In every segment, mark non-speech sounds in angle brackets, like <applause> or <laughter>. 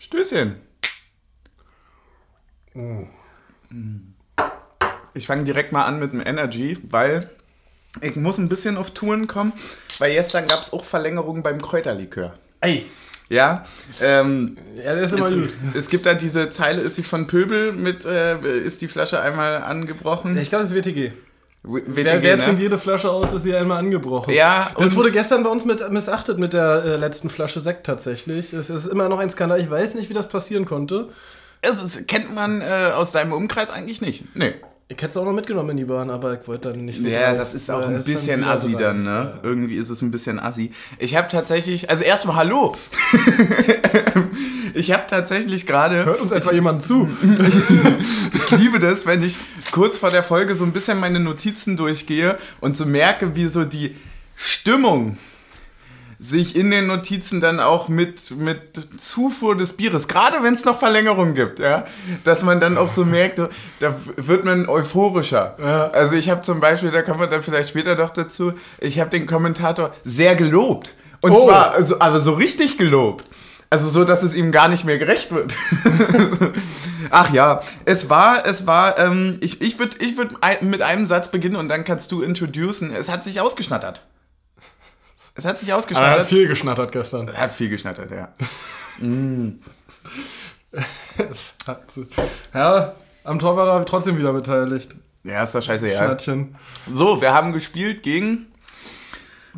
Stößchen. Ich fange direkt mal an mit dem Energy, weil ich muss ein bisschen auf Touren kommen, weil gestern gab es auch Verlängerungen beim Kräuterlikör. Ey. Ja, ähm, Ja, der ist immer es, gut. es gibt da diese Zeile, ist sie von Pöbel mit, äh, ist die Flasche einmal angebrochen? Ich glaube, das ist WTG. Wer, wer ne? trinkt jede Flasche aus, ist sie einmal angebrochen. Ja, Das wurde gestern bei uns mit, missachtet mit der äh, letzten Flasche Sekt tatsächlich. Es ist immer noch ein Skandal. Ich weiß nicht, wie das passieren konnte. Es ist, kennt man äh, aus deinem Umkreis eigentlich nicht. Nee. Ich hätte es auch noch mitgenommen in die Bahn, aber ich wollte dann nicht so Ja, dreist, das ist auch weil ein bisschen assi dann, ne? Irgendwie ist es ein bisschen assi. Ich habe tatsächlich, also erstmal Hallo. <laughs> ich habe tatsächlich gerade, Hört uns etwa jemand zu? <laughs> ich liebe das, wenn ich kurz vor der Folge so ein bisschen meine Notizen durchgehe und so merke, wie so die Stimmung sich in den Notizen dann auch mit, mit Zufuhr des Bieres, gerade wenn es noch Verlängerungen gibt, ja, dass man dann auch so <laughs> merkt, da wird man euphorischer. Ja. Also ich habe zum Beispiel, da kommen wir dann vielleicht später noch dazu, ich habe den Kommentator sehr gelobt. Und Oh. zwar, also, aber so richtig gelobt. Also so, dass es ihm gar nicht mehr gerecht wird. <laughs> Ach ja, es war, es war, ähm, ich, ich würde ich würd mit einem Satz beginnen und dann kannst du introducen. Es hat sich ausgeschnattert. Es hat sich Aber er ausgeschnattert. hat viel geschnattert gestern. Er hat viel geschnattert, ja. <laughs> Es hat, ja, am Tor war er trotzdem wieder beteiligt. Ja, ist doch scheiße, ja. Schnattchen. So, wir haben gespielt gegen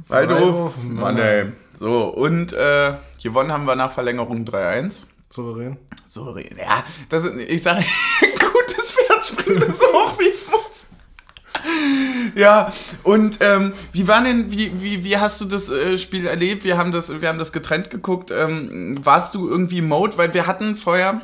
Waldhof Waldhof Mannheim. So, und äh, gewonnen haben wir nach Verlängerung 3-1. Souverän. So, ja, das, ich sage, <laughs> gutes Pferd springt so hoch, wie es muss. Ja, und ähm, wie war denn, wie, wie, wie hast du das äh, Spiel erlebt? Wir haben das, wir haben das getrennt geguckt. Ähm, warst du irgendwie im Mode? Weil wir hatten vorher,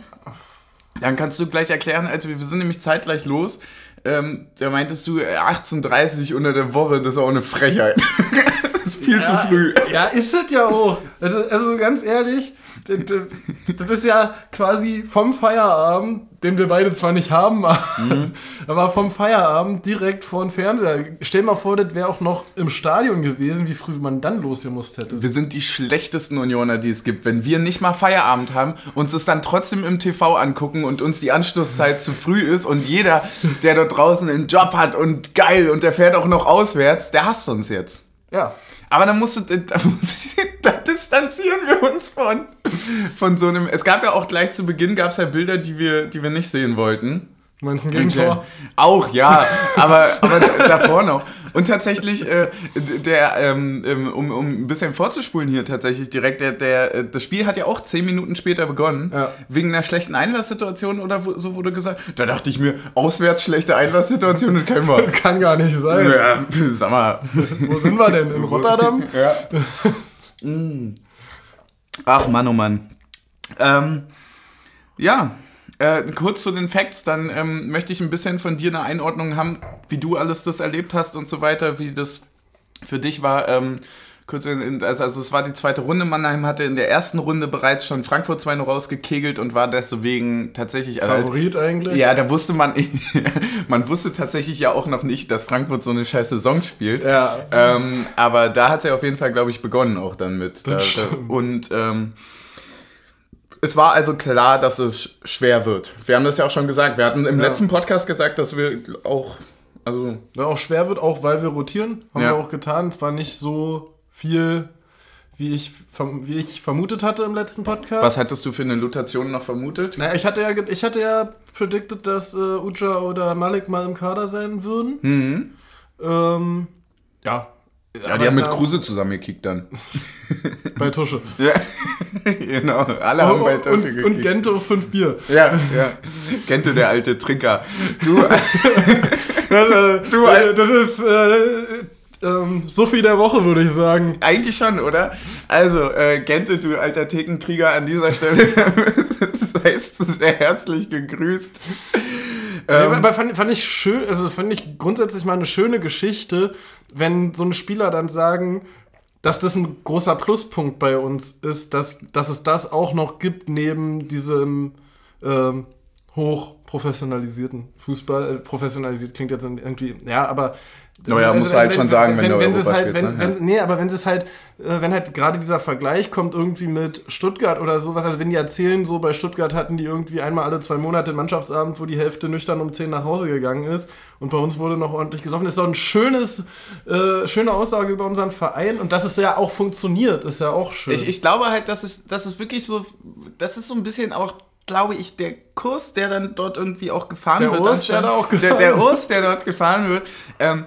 dann kannst du gleich erklären, also wir sind nämlich zeitgleich los. Ähm, da meintest du äh, 18.30 unter der Woche, das ist auch eine Frechheit. <laughs> das ist viel zu früh. Ja, ist es ja auch. Also, also ganz ehrlich, das ist ja quasi vom Feierabend, den wir beide zwar nicht haben, <laughs> Mhm. aber vom Feierabend direkt vor den Fernseher. Stell mal vor, das wäre auch noch im Stadion gewesen, wie früh man dann losgemusst hätte. Wir sind die schlechtesten Unioner, die es gibt. Wenn wir nicht mal Feierabend haben, uns es dann trotzdem im TV angucken und uns die Anschlusszeit zu früh ist und jeder, der dort draußen einen Job hat und geil und der fährt auch noch auswärts, der hasst uns jetzt. Ja. Aber <laughs> da musst du, da, musst du, da distanzieren wir uns von, von so einem. Es gab ja auch gleich zu Beginn gab es ja Bilder, die wir, die wir nicht sehen wollten. Du meinst ein Gegentor? Auch, ja, <laughs> aber, aber davor noch. Und tatsächlich, äh, der, ähm, ähm, um, um ein bisschen vorzuspulen hier tatsächlich direkt, der, der, äh, das Spiel hat ja auch zehn Minuten später begonnen. Ja. Wegen einer schlechten Einlasssituation oder so wurde gesagt. Da dachte ich mir, auswärts schlechte Einlasssituation, das kennen wir. Kann gar nicht sein. Ja, sag mal. Wo sind wir denn? In <laughs> Rotterdam? Ja. <laughs> Mm. Ach Mann, oh Mann. Ähm, ja, äh, kurz zu den Facts, dann ähm, möchte ich ein bisschen von dir eine Einordnung haben, wie du alles das erlebt hast und so weiter, wie das für dich war. Ähm, kurz in, in, also, also es war die zweite Runde. Mannheim hatte in der ersten Runde bereits schon Frankfurt 2 rausgekegelt und war deswegen tatsächlich also, Favorit eigentlich? ja, da wusste man, <laughs> man wusste tatsächlich ja auch noch nicht, dass Frankfurt so eine scheiß Saison spielt. Ja. Ähm, aber da hat es ja auf jeden Fall, glaube ich, begonnen auch dann mit. Da, da, stimmt. und ähm, es war also klar, dass es sch- schwer wird. Wir haben das ja auch schon gesagt. Wir hatten im Ja. letzten Podcast gesagt, dass wir auch, also Ja, auch schwer wird, auch weil wir rotieren. Haben Ja. wir auch getan. Es war nicht so viel, wie ich, wie ich vermutet hatte im letzten Podcast. was hattest du für eine Notation noch vermutet? Naja, ich hatte ja, ich hatte ja predicted, dass äh, Uja oder Malik mal im Kader sein würden. Mhm. Ähm, ja. Ja, die haben mit Kruse zusammengekickt dann. <laughs> Bei Tusche. <laughs> Ja, genau. Alle haben bei und, Tasche und gekickt. Gento fünf Bier. Ja, ja. Ihr der alte Trinker? Du, <laughs> Das, äh, Du, äh, das ist äh, ähm, Sophie der Woche, würde ich sagen. Eigentlich schon, oder? Also, äh, Gente, du alter Thekenkrieger, an dieser Stelle seist du sehr herzlich gegrüßt. Ähm, aber fand, fand ich schön, also fand ich grundsätzlich mal eine schöne Geschichte, wenn so ein Spieler dann sagen, dass das ein großer Pluspunkt bei uns ist, dass, dass es das auch noch gibt neben diesem ähm, hochprofessionalisierten Fußball. Äh, professionalisiert klingt jetzt irgendwie, ja, aber Naja, Also- musst du also halt schon sagen, wenn, du wenn sie es Europa halt, spielst. wenn, ne? wenn, Nee, aber wenn sie es halt, äh, wenn halt gerade dieser Vergleich kommt irgendwie mit Stuttgart oder sowas, also wenn die erzählen, so bei Stuttgart hatten die irgendwie einmal alle zwei Monate einen Mannschaftsabend, wo die Hälfte nüchtern um 10 nach Hause gegangen ist und bei uns wurde noch ordentlich gesoffen. Das ist doch ein schönes, äh, schöne Aussage über unseren Verein und dass es ja auch funktioniert, ist ja auch schön. Ich, ich glaube halt, dass es, dass es wirklich so, das ist so ein bisschen auch, glaube ich, der Kurs, der dann dort irgendwie auch gefahren Der wird. Urs, der da auch der, gefahren der wird. Urs, der dort gefahren wird. Ähm,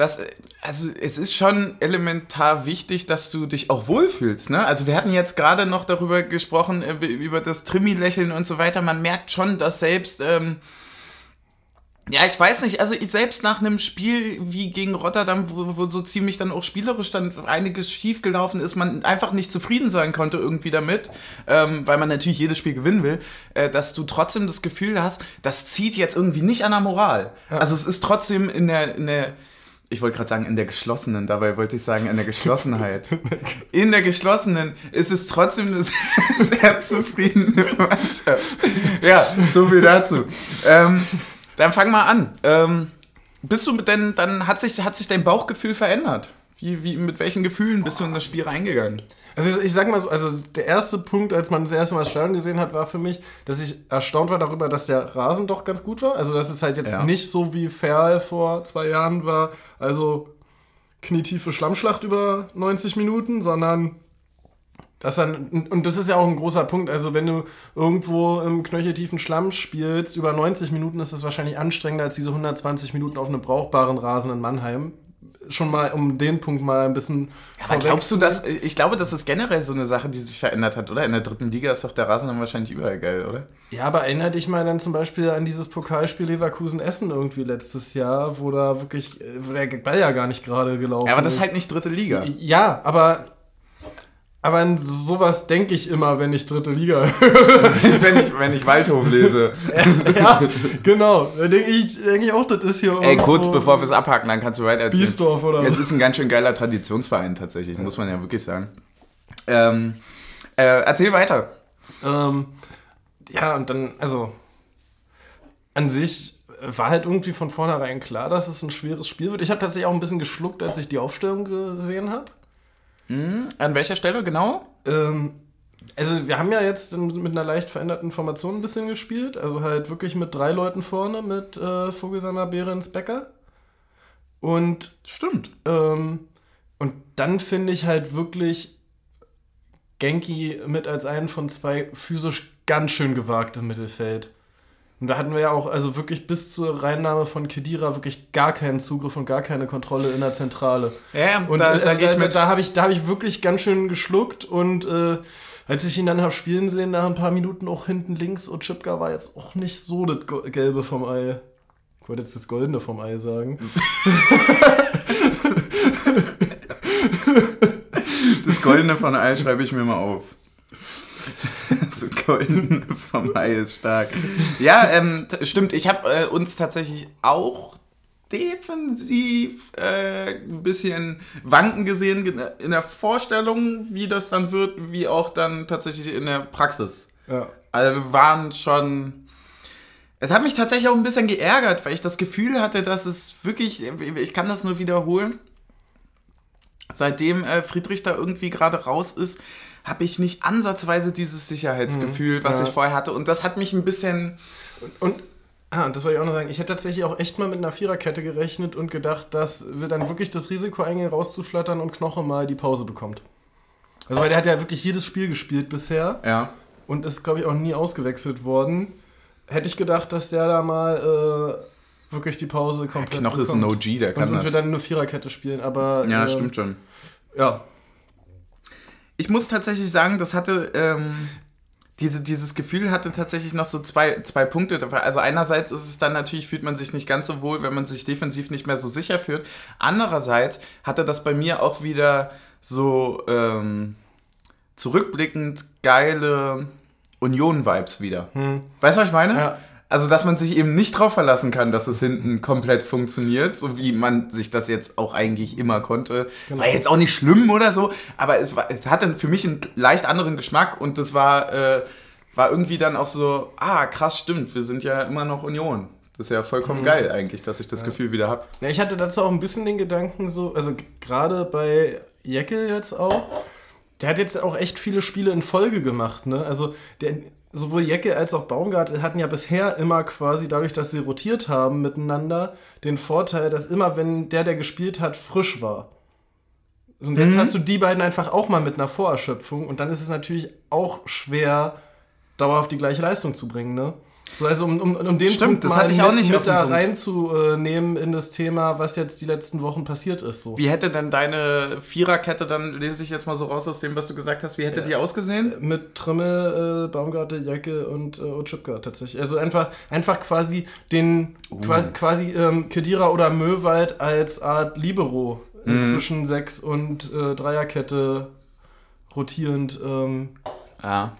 das, also es ist schon elementar wichtig, dass du dich auch wohlfühlst. Ne? Also wir hatten jetzt gerade noch darüber gesprochen, äh, über das Trimi-Lächeln und so weiter. Man merkt schon, dass selbst... Ähm, ja, ich weiß nicht, also ich selbst nach einem Spiel wie gegen Rotterdam, wo, wo so ziemlich dann auch spielerisch dann einiges schiefgelaufen ist, man einfach nicht zufrieden sein konnte irgendwie damit, ähm, weil man natürlich jedes Spiel gewinnen will, äh, dass du trotzdem das Gefühl hast, das zieht jetzt irgendwie nicht an der Moral. Also es ist trotzdem in der, in der ich wollte gerade sagen, in der geschlossenen, dabei wollte ich sagen, in der Geschlossenheit. <laughs> In der geschlossenen ist es trotzdem eine <laughs> sehr, zufriedene Mannschaft. Ja, so viel dazu. Ähm, dann fang mal an. Ähm, bist du denn, dann hat sich, hat sich dein Bauchgefühl verändert? Wie, wie, mit welchen Gefühlen bist du in das Spiel reingegangen? Also ich, ich sag mal so, also der erste Punkt, als man das erste Mal das Stadion gesehen hat, war für mich, dass ich erstaunt war darüber, dass der Rasen doch ganz gut war. Also dass es halt jetzt Ja. nicht so wie Ferl vor zwei Jahren war, also knietiefe Schlammschlacht über 90 Minuten, sondern das dann, und das ist ja auch ein großer Punkt, also wenn du irgendwo im knöcheltiefen Schlamm spielst, über 90 Minuten ist das wahrscheinlich anstrengender als diese 120 Minuten auf einem brauchbaren Rasen in Mannheim. Schon mal, um den Punkt mal ein bisschen Aber glaubst du, dass, ich glaube, das ist generell so eine Sache, die sich verändert hat, oder? In der dritten Liga ist doch der Rasen dann wahrscheinlich überall geil, oder? Ja, aber erinnere dich mal dann zum Beispiel an dieses Pokalspiel Leverkusen-Essen irgendwie letztes Jahr, wo da wirklich, wo der Ball ja gar nicht gerade gelaufen Ja, aber das ist halt nicht dritte Liga. Ja, aber, aber an sowas denke ich immer, wenn ich dritte Liga <laughs> höre. wenn, ich, wenn ich Waldhof lese. ja, genau. Da denke ich, denk ich auch, das ist hier Ey, kurz bevor wir es abhaken, dann kannst du weiter erzählen. Biesdorf oder Es ist ein ganz schön geiler Traditionsverein tatsächlich, muss man ja wirklich sagen. Ähm, äh, erzähl weiter. Ähm, ja, und dann, also, an sich war halt irgendwie von vornherein klar, dass es ein schweres Spiel wird. Ich habe tatsächlich auch ein bisschen geschluckt, als ich die Aufstellung gesehen habe. An welcher Stelle genau? Ähm, also wir haben ja jetzt mit einer leicht veränderten Formation ein bisschen gespielt. Also halt wirklich mit drei Leuten vorne, mit äh, Vogelsammer, Behrens, Becker. Und, Stimmt. ähm, und dann finde ich halt wirklich Genki mit als einen von zwei physisch ganz schön gewagt im Mittelfeld. Und da hatten wir ja auch also wirklich bis zur Reinnahme von Kedira wirklich gar keinen Zugriff und gar keine Kontrolle in der Zentrale. Ja, Und da, da, da mit. Da habe ich, da hab ich wirklich ganz schön geschluckt und äh, als ich ihn dann habe spielen sehen, nach ein paar Minuten auch hinten links, und Chipka war jetzt auch nicht so das Gelbe vom Ei. Ich wollte jetzt das Goldene vom Ei sagen. <laughs> Das Goldene von Ei schreibe ich mir mal auf. <laughs> Das Goldene vom Ei ist stark. Ja, ähm, stimmt. Ich habe äh, uns tatsächlich auch defensiv äh, ein bisschen wanken gesehen ge- in der Vorstellung, wie das dann wird, wie auch dann tatsächlich in der Praxis. Ja. Also wir waren schon. Es hat mich tatsächlich auch ein bisschen geärgert, weil ich das Gefühl hatte, dass es wirklich, ich kann das nur wiederholen, seitdem äh, Friedrich da irgendwie gerade raus ist, habe ich nicht ansatzweise dieses Sicherheitsgefühl, was ja. ich vorher hatte. Und das hat mich ein bisschen. Und ah, und das wollte ich auch noch sagen. Ich hätte tatsächlich auch echt mal mit einer Viererkette gerechnet und gedacht, dass wir dann wirklich das Risiko eingehen, rauszuflattern und Knoche mal die Pause bekommt. Also, weil der hat ja wirklich jedes Spiel gespielt bisher. Ja. und ist, glaube ich, auch nie ausgewechselt worden. Hätte ich gedacht, dass der da mal äh, wirklich die Pause komplett Knoche ist ein. OG, der kann und, und wir das. dann eine Viererkette spielen, aber Ja, ähm, stimmt schon. Ja, Ich muss tatsächlich sagen, das hatte. Ähm, diese, dieses Gefühl hatte tatsächlich noch so zwei, zwei Punkte. Also einerseits ist es dann natürlich, fühlt man sich nicht ganz so wohl, wenn man sich defensiv nicht mehr so sicher fühlt. Andererseits hatte das bei mir auch wieder so ähm, zurückblickend geile Union-Vibes wieder. Weißt du, was ich meine? Ja. Also, dass man sich eben nicht drauf verlassen kann, dass es hinten komplett funktioniert, so wie man sich das jetzt auch eigentlich immer konnte. Genau. War jetzt auch nicht schlimm oder so, aber es, war, es hatte für mich einen leicht anderen Geschmack und das war, äh, war irgendwie dann auch so, ah, krass, stimmt, wir sind ja immer noch Union. Das ist ja vollkommen mhm. geil eigentlich, dass ich das ja. Gefühl wieder habe. Ja, ich hatte dazu auch ein bisschen den Gedanken so, also gerade bei Jeckel jetzt auch, der hat jetzt auch echt viele Spiele in Folge gemacht, ne? Also der, sowohl Jecke als auch Baumgart hatten ja bisher immer quasi dadurch, dass sie rotiert haben miteinander, den Vorteil, dass immer, wenn der, der gespielt hat, frisch war. Und jetzt mhm. hast du die beiden einfach auch mal mit einer Vorerschöpfung und dann ist es natürlich auch schwer, dauerhaft die gleiche Leistung zu bringen, ne? So, also um, um, um den Stimmt, Punkt das hatte ich auch nicht mit da reinzunehmen in das Thema, was jetzt die letzten Wochen passiert ist. So. Wie hätte denn deine Viererkette, dann lese ich jetzt mal so raus aus dem, was du gesagt hast, wie hätte ja. die ausgesehen? Mit Trimmel, äh, Baumgarte, Jacke und äh, Otschipka tatsächlich. Also einfach, einfach quasi den, uh. quasi, quasi ähm, Kedira oder Möwald als Art Libero mhm. zwischen Sechs- und äh, Dreierkette rotierend ähm, ja.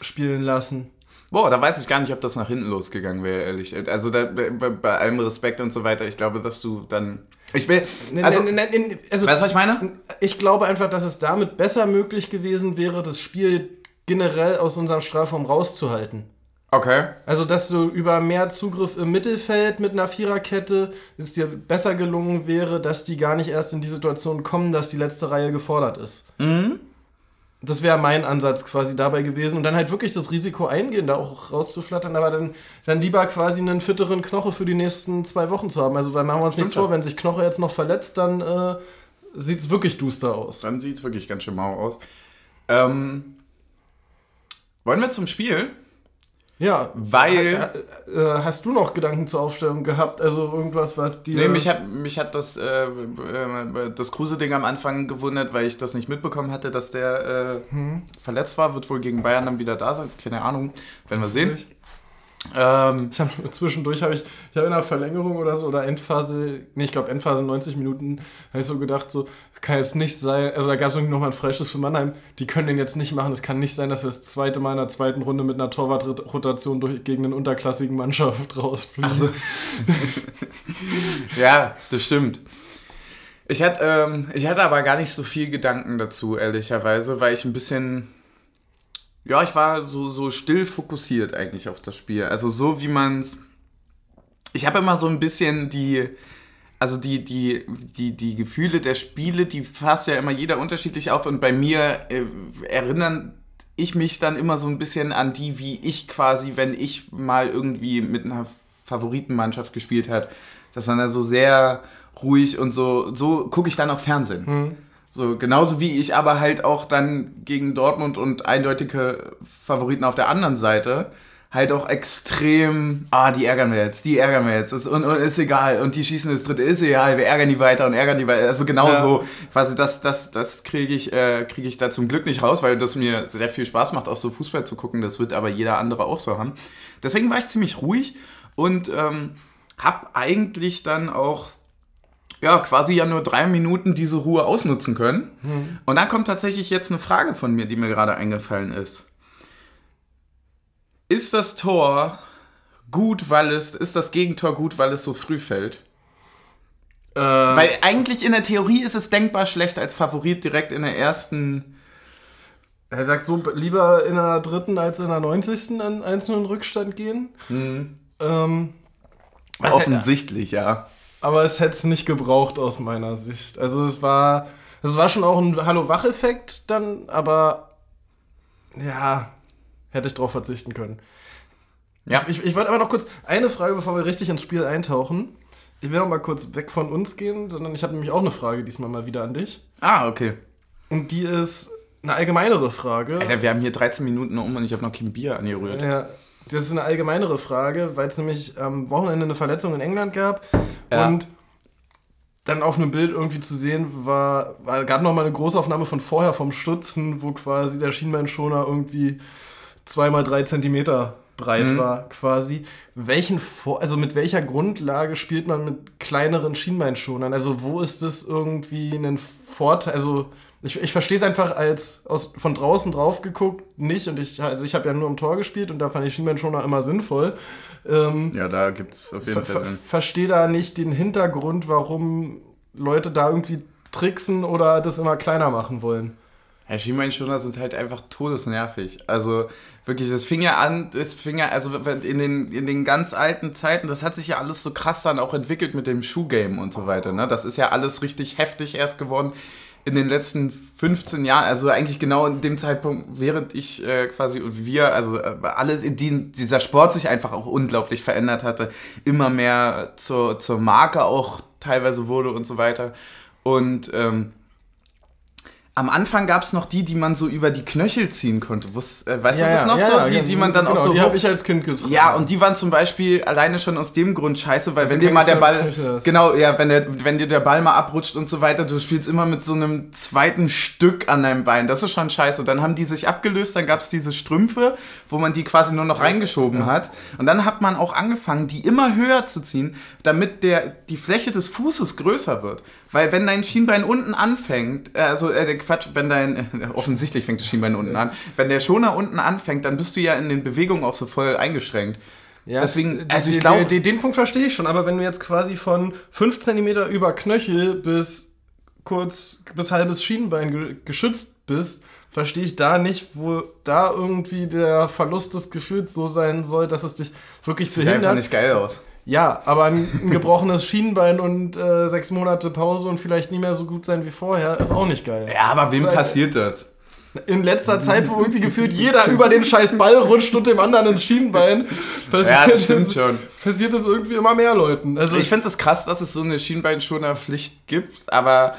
spielen lassen. Boah, da weiß ich gar nicht, ob das nach hinten losgegangen wäre, ehrlich. Also da, bei, bei, allem Respekt und so weiter, ich glaube, dass du dann. Ich will. Also, ne, ne, ne, also, weißt du, was ich meine? Ich glaube einfach, dass es damit besser möglich gewesen wäre, das Spiel generell aus unserem Strafraum rauszuhalten. Okay. Also, dass du über mehr Zugriff im Mittelfeld mit einer Viererkette es dir besser gelungen wäre, dass die gar nicht erst in die Situation kommen, dass die letzte Reihe gefordert ist. Mhm. Das wäre mein Ansatz quasi dabei gewesen. Und dann halt wirklich das Risiko eingehen, da auch rauszuflattern, aber dann, dann lieber quasi einen fitteren Knoche für die nächsten zwei Wochen zu haben. Also, weil machen wir uns nichts vor, wenn sich Knoche jetzt noch verletzt, dann äh, sieht es wirklich duster aus. Dann sieht es wirklich ganz schön mau aus. Ähm, wollen wir zum Spiel? Ja, weil. Äh, hast du noch Gedanken zur Aufstellung gehabt? Also irgendwas, was dir. Nee, mich hat, mich hat das, äh, äh, das Kruse-Ding am Anfang gewundert, weil ich das nicht mitbekommen hatte, dass der äh, hm. verletzt war. Wird wohl gegen Bayern dann wieder da sein. Keine Ahnung. Werden wir sehen. Ähm, ich habe zwischendurch habe ich, ich habe in der Verlängerung oder so oder Endphase, nee, ich glaube Endphase 90 Minuten, habe ich so gedacht, so kann jetzt nicht sein, also da gab es irgendwie nochmal einen Freistoß für Mannheim, die können den jetzt nicht machen. Es kann nicht sein, dass wir das zweite Mal in der zweiten Runde mit einer Torwartrotation durch, gegen eine unterklassigen Mannschaft rausfliegen. Also. <laughs> ja, das stimmt. Ich hatte, ähm, ich hatte aber gar nicht so viel Gedanken dazu, ehrlicherweise, weil ich ein bisschen ja, ich war so, so still fokussiert eigentlich auf das Spiel. Also so wie man es. Ich habe immer so ein bisschen die. Also die, die, die, die Gefühle der Spiele, die fasst ja immer jeder unterschiedlich auf. Und bei mir äh, erinnern ich mich dann immer so ein bisschen an die, wie ich quasi, wenn ich mal irgendwie mit einer Favoritenmannschaft gespielt hat, dass man da so sehr ruhig und so, so gucke ich dann auch Fernsehen. Mhm. So, genauso wie ich aber halt auch dann gegen Dortmund und eindeutige Favoriten auf der anderen Seite halt auch extrem, ah, die ärgern wir jetzt, die ärgern wir jetzt, ist, und, und ist egal, und die schießen das dritte, ist egal, wir ärgern die weiter und ärgern die weiter. Also genauso, ja. quasi das, das, das kriege ich, äh, krieg ich da zum Glück nicht raus, weil das mir sehr viel Spaß macht, auch so Fußball zu gucken. Das wird aber jeder andere auch so haben. Deswegen war ich ziemlich ruhig und ähm, habe eigentlich dann auch ja, quasi ja nur drei Minuten diese Ruhe ausnutzen können. Mhm. Und dann kommt tatsächlich jetzt eine Frage von mir, die mir gerade eingefallen ist. Ist das Tor gut, weil es, ist das Gegentor gut, weil es so früh fällt? Äh, weil eigentlich in der Theorie ist es denkbar schlecht als Favorit direkt in der ersten. Er sagt so, lieber in der dritten als in der 90. an 1-0 Rückstand gehen. Mhm. Ähm, Offensichtlich, ja. Aber es hätte es nicht gebraucht aus meiner Sicht. Also es war, es war schon auch ein Hallo-Wach-Effekt dann, aber ja, hätte ich drauf verzichten können. Ja. Ich, ich, wollte aber noch kurz eine Frage, bevor wir richtig ins Spiel eintauchen. Ich will noch mal kurz weg von uns gehen, sondern ich habe nämlich auch eine Frage diesmal mal wieder an dich. Ah, okay. Und die ist eine allgemeinere Frage. Alter, wir haben hier 13 Minuten um und ich habe noch kein Bier angerührt. Ja, das ist eine allgemeinere Frage, weil es nämlich am Wochenende eine Verletzung in England gab ja. und dann auf einem Bild irgendwie zu sehen war, war gab noch mal eine Großaufnahme von vorher vom Stutzen, wo quasi der Schienbeinschoner irgendwie zweimal drei Zentimeter breit mhm. war, quasi. Welchen Vor also mit welcher Grundlage spielt man mit kleineren Schienbeinschonern? Also wo ist das irgendwie ein Vorteil? Also ich, ich verstehe es einfach als aus, von draußen drauf geguckt nicht. Und ich, also ich habe ja nur im Tor gespielt und da fand ich Schienbeinschoner immer sinnvoll. Ähm, ja, da gibt es auf jeden Fall Sinn. Verstehe da nicht den Hintergrund, warum Leute da irgendwie tricksen oder das immer kleiner machen wollen. Ja, Schienbeinschoner sind halt einfach todesnervig. Also Wirklich, das fing ja an, das fing ja, also in den, in den ganz alten Zeiten, das hat sich ja alles so krass dann auch entwickelt mit dem Schuhgame und so weiter. Ne? Das ist ja alles richtig heftig erst geworden in den letzten 15 Jahren, also eigentlich genau in dem Zeitpunkt, während ich äh, quasi und wir, also äh, alle, die, dieser Sport sich einfach auch unglaublich verändert hatte, immer mehr zur, zur Marke auch teilweise wurde und so weiter. Und ähm, am Anfang gab es noch die, die man so über die Knöchel ziehen konnte. Äh, weißt Ja, du das ja, noch ja, so? ja, Die, die man dann genau, auch so. Die habe ich als Kind getragen. ja, und die waren zum Beispiel alleine schon aus dem Grund scheiße, weil Dass wenn dir mal der Ball. Genau, ja, wenn, der, wenn dir der Ball mal abrutscht und so weiter, du spielst immer mit so einem zweiten Stück an deinem Bein. Das ist schon scheiße. Und dann haben die sich abgelöst, dann gab es diese Strümpfe, wo man die quasi nur noch reingeschoben hat. Und dann hat man auch angefangen, die immer höher zu ziehen, damit der, die Fläche des Fußes größer wird. Weil wenn dein Schienbein unten anfängt, äh, also äh, Quatsch, wenn dein, äh, offensichtlich fängt das Schienbein unten an, wenn der Schoner unten anfängt, dann bist du ja in den Bewegungen auch so voll eingeschränkt. Ja, Deswegen, also ich glaube, die- den Punkt verstehe ich schon, aber wenn du jetzt quasi von 5 cm über Knöchel bis kurz bis halbes Schienbein ge geschützt bist, verstehe ich da nicht, wo da irgendwie der Verlust des Gefühls so sein soll, dass es dich wirklich sieht einfach behindert. nicht geil aus. Ja, aber ein, ein gebrochenes Schienbein und äh, sechs Monate Pause und vielleicht nie mehr so gut sein wie vorher ist auch nicht geil. Ja, aber wem So, passiert das? In letzter Zeit, wo irgendwie gefühlt jeder über den scheiß Ball rutscht und dem anderen ins Schienbein, passiert, Ja, das stimmt schon. passiert das irgendwie immer mehr Leuten. Also Ich finde es das krass, dass es so eine Schienbeinschoner-Pflicht gibt, aber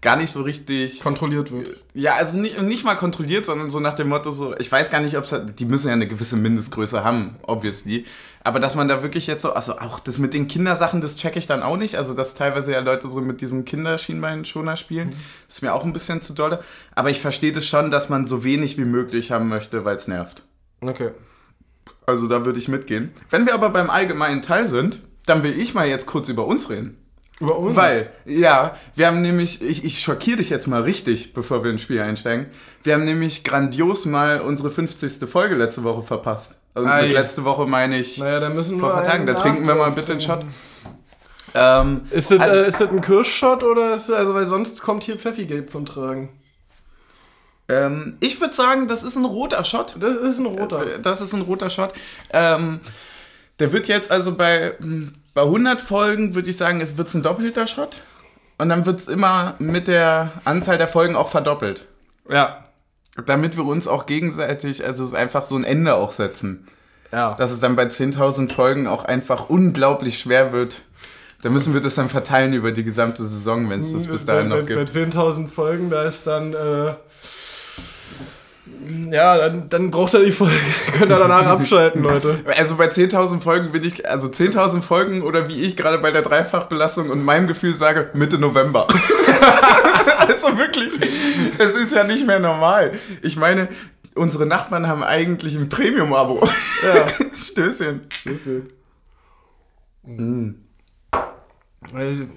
gar nicht so richtig. kontrolliert wird. Ja, also nicht, nicht mal kontrolliert, sondern so nach dem Motto so, ich weiß gar nicht, ob es, die müssen ja eine gewisse Mindestgröße haben, obviously. Aber dass man da wirklich jetzt so, also auch das mit den Kindersachen, das checke ich dann auch nicht. Also, dass teilweise ja Leute so mit diesen Kinderschienbeinschoner spielen, ist mir auch ein bisschen zu dolle. Aber ich verstehe das schon, dass man so wenig wie möglich haben möchte, weil es nervt. Okay. Also, da würde ich mitgehen. Wenn wir aber beim allgemeinen Teil sind, dann will ich mal jetzt kurz über uns reden. Über uns? Weil, ja, wir haben nämlich, ich, ich schockiere dich jetzt mal richtig, bevor wir ins Spiel einsteigen. Wir haben nämlich grandios mal unsere 50. Folge letzte Woche verpasst. Also Ei. mit letzte Woche meine ich Naja, da müssen vor wir. ein paar Tagen. Da trinken wir mal bitte einen Shot. Ähm, Ist das, Also- äh, ist das ein Kirschshot oder ist also weil sonst kommt hier Pfeffigate zum Tragen? ähm, ich würde sagen, das ist ein roter Shot. Das ist ein roter. Das ist ein roter Shot. Ähm, der wird jetzt also bei, hm, bei 100 Folgen, würde ich sagen, es wird ein doppelter Shot. Und dann wird es immer mit der Anzahl der Folgen auch verdoppelt. Ja. Damit wir uns auch gegenseitig, also es ist einfach so ein Ende auch setzen. Ja. Dass es dann bei 10.000 Folgen auch einfach unglaublich schwer wird. Da müssen wir das dann verteilen über die gesamte Saison, wenn es das bis dahin noch gibt. bei 10.000 Folgen, da ist dann. Äh, ja, dann, dann braucht er die Folge. <laughs> Könnt ihr danach abschalten, Leute. Also bei 10.000 Folgen bin ich, also 10.000 Folgen oder wie ich gerade bei der Dreifachbelastung und meinem Gefühl sage, Mitte November. <laughs> also wirklich, es ist ja nicht mehr normal. Ich meine, unsere Nachbarn haben eigentlich ein Premium-Abo. Ja. <laughs> Stößchen. Weil,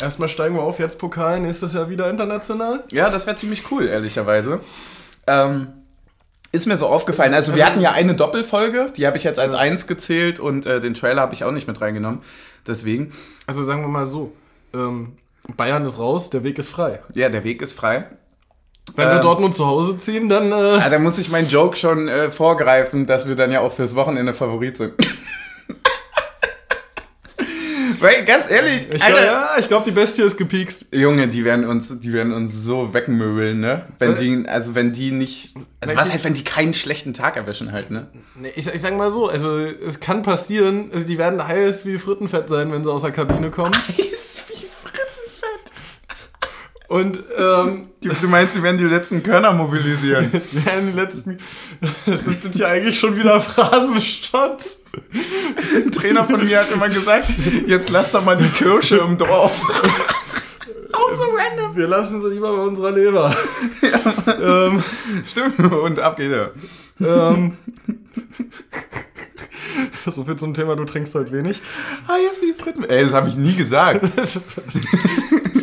erstmal steigen wir auf, jetzt Pokal, nächstes Jahr wieder international. Ja, das wäre ziemlich cool, ehrlicherweise. Ähm, ist mir so aufgefallen. Also wir hatten ja eine Doppelfolge, die habe ich jetzt als eins gezählt und äh, den Trailer habe ich auch nicht mit reingenommen. Deswegen, Also sagen wir mal so: ähm, Bayern ist raus, der Weg ist frei. ja, der Weg ist frei. Wenn wir Ähm, Dortmund zu Hause ziehen, dann. Äh, Ja, da muss ich meinen Joke schon äh, vorgreifen, dass wir dann ja auch fürs Wochenende Favorit sind. Weil, ganz ehrlich, ich Alter, glaub, ja, ich glaube, die Bestie ist gepiekst. Junge, die werden uns, die werden uns so wegmöbeln, ne? Wenn Äh, die, also wenn die nicht, also wenn was die- halt, wenn die keinen schlechten Tag erwischen halt, ne? Nee, ich, ich sag mal so, also es kann passieren, also die werden heiß wie Frittenfett sein, wenn sie aus der Kabine kommen. <laughs> Frittenfett. Und ähm, Die, du meinst, die werden die letzten Körner mobilisieren? <laughs> wir werden die letzten. Das sind ja eigentlich schon wieder Phrasenshots. Ein Trainer von mir hat immer gesagt, jetzt lass doch mal die Kirsche im Dorf. <laughs> Auch so random. Wir lassen sie lieber bei unserer Leber. ähm, Stimmt, und ab geht er. ähm, <laughs> so viel zum Thema, du trinkst heute wenig. Ah, jetzt wie Frittenfett. Ey, das habe ich nie gesagt.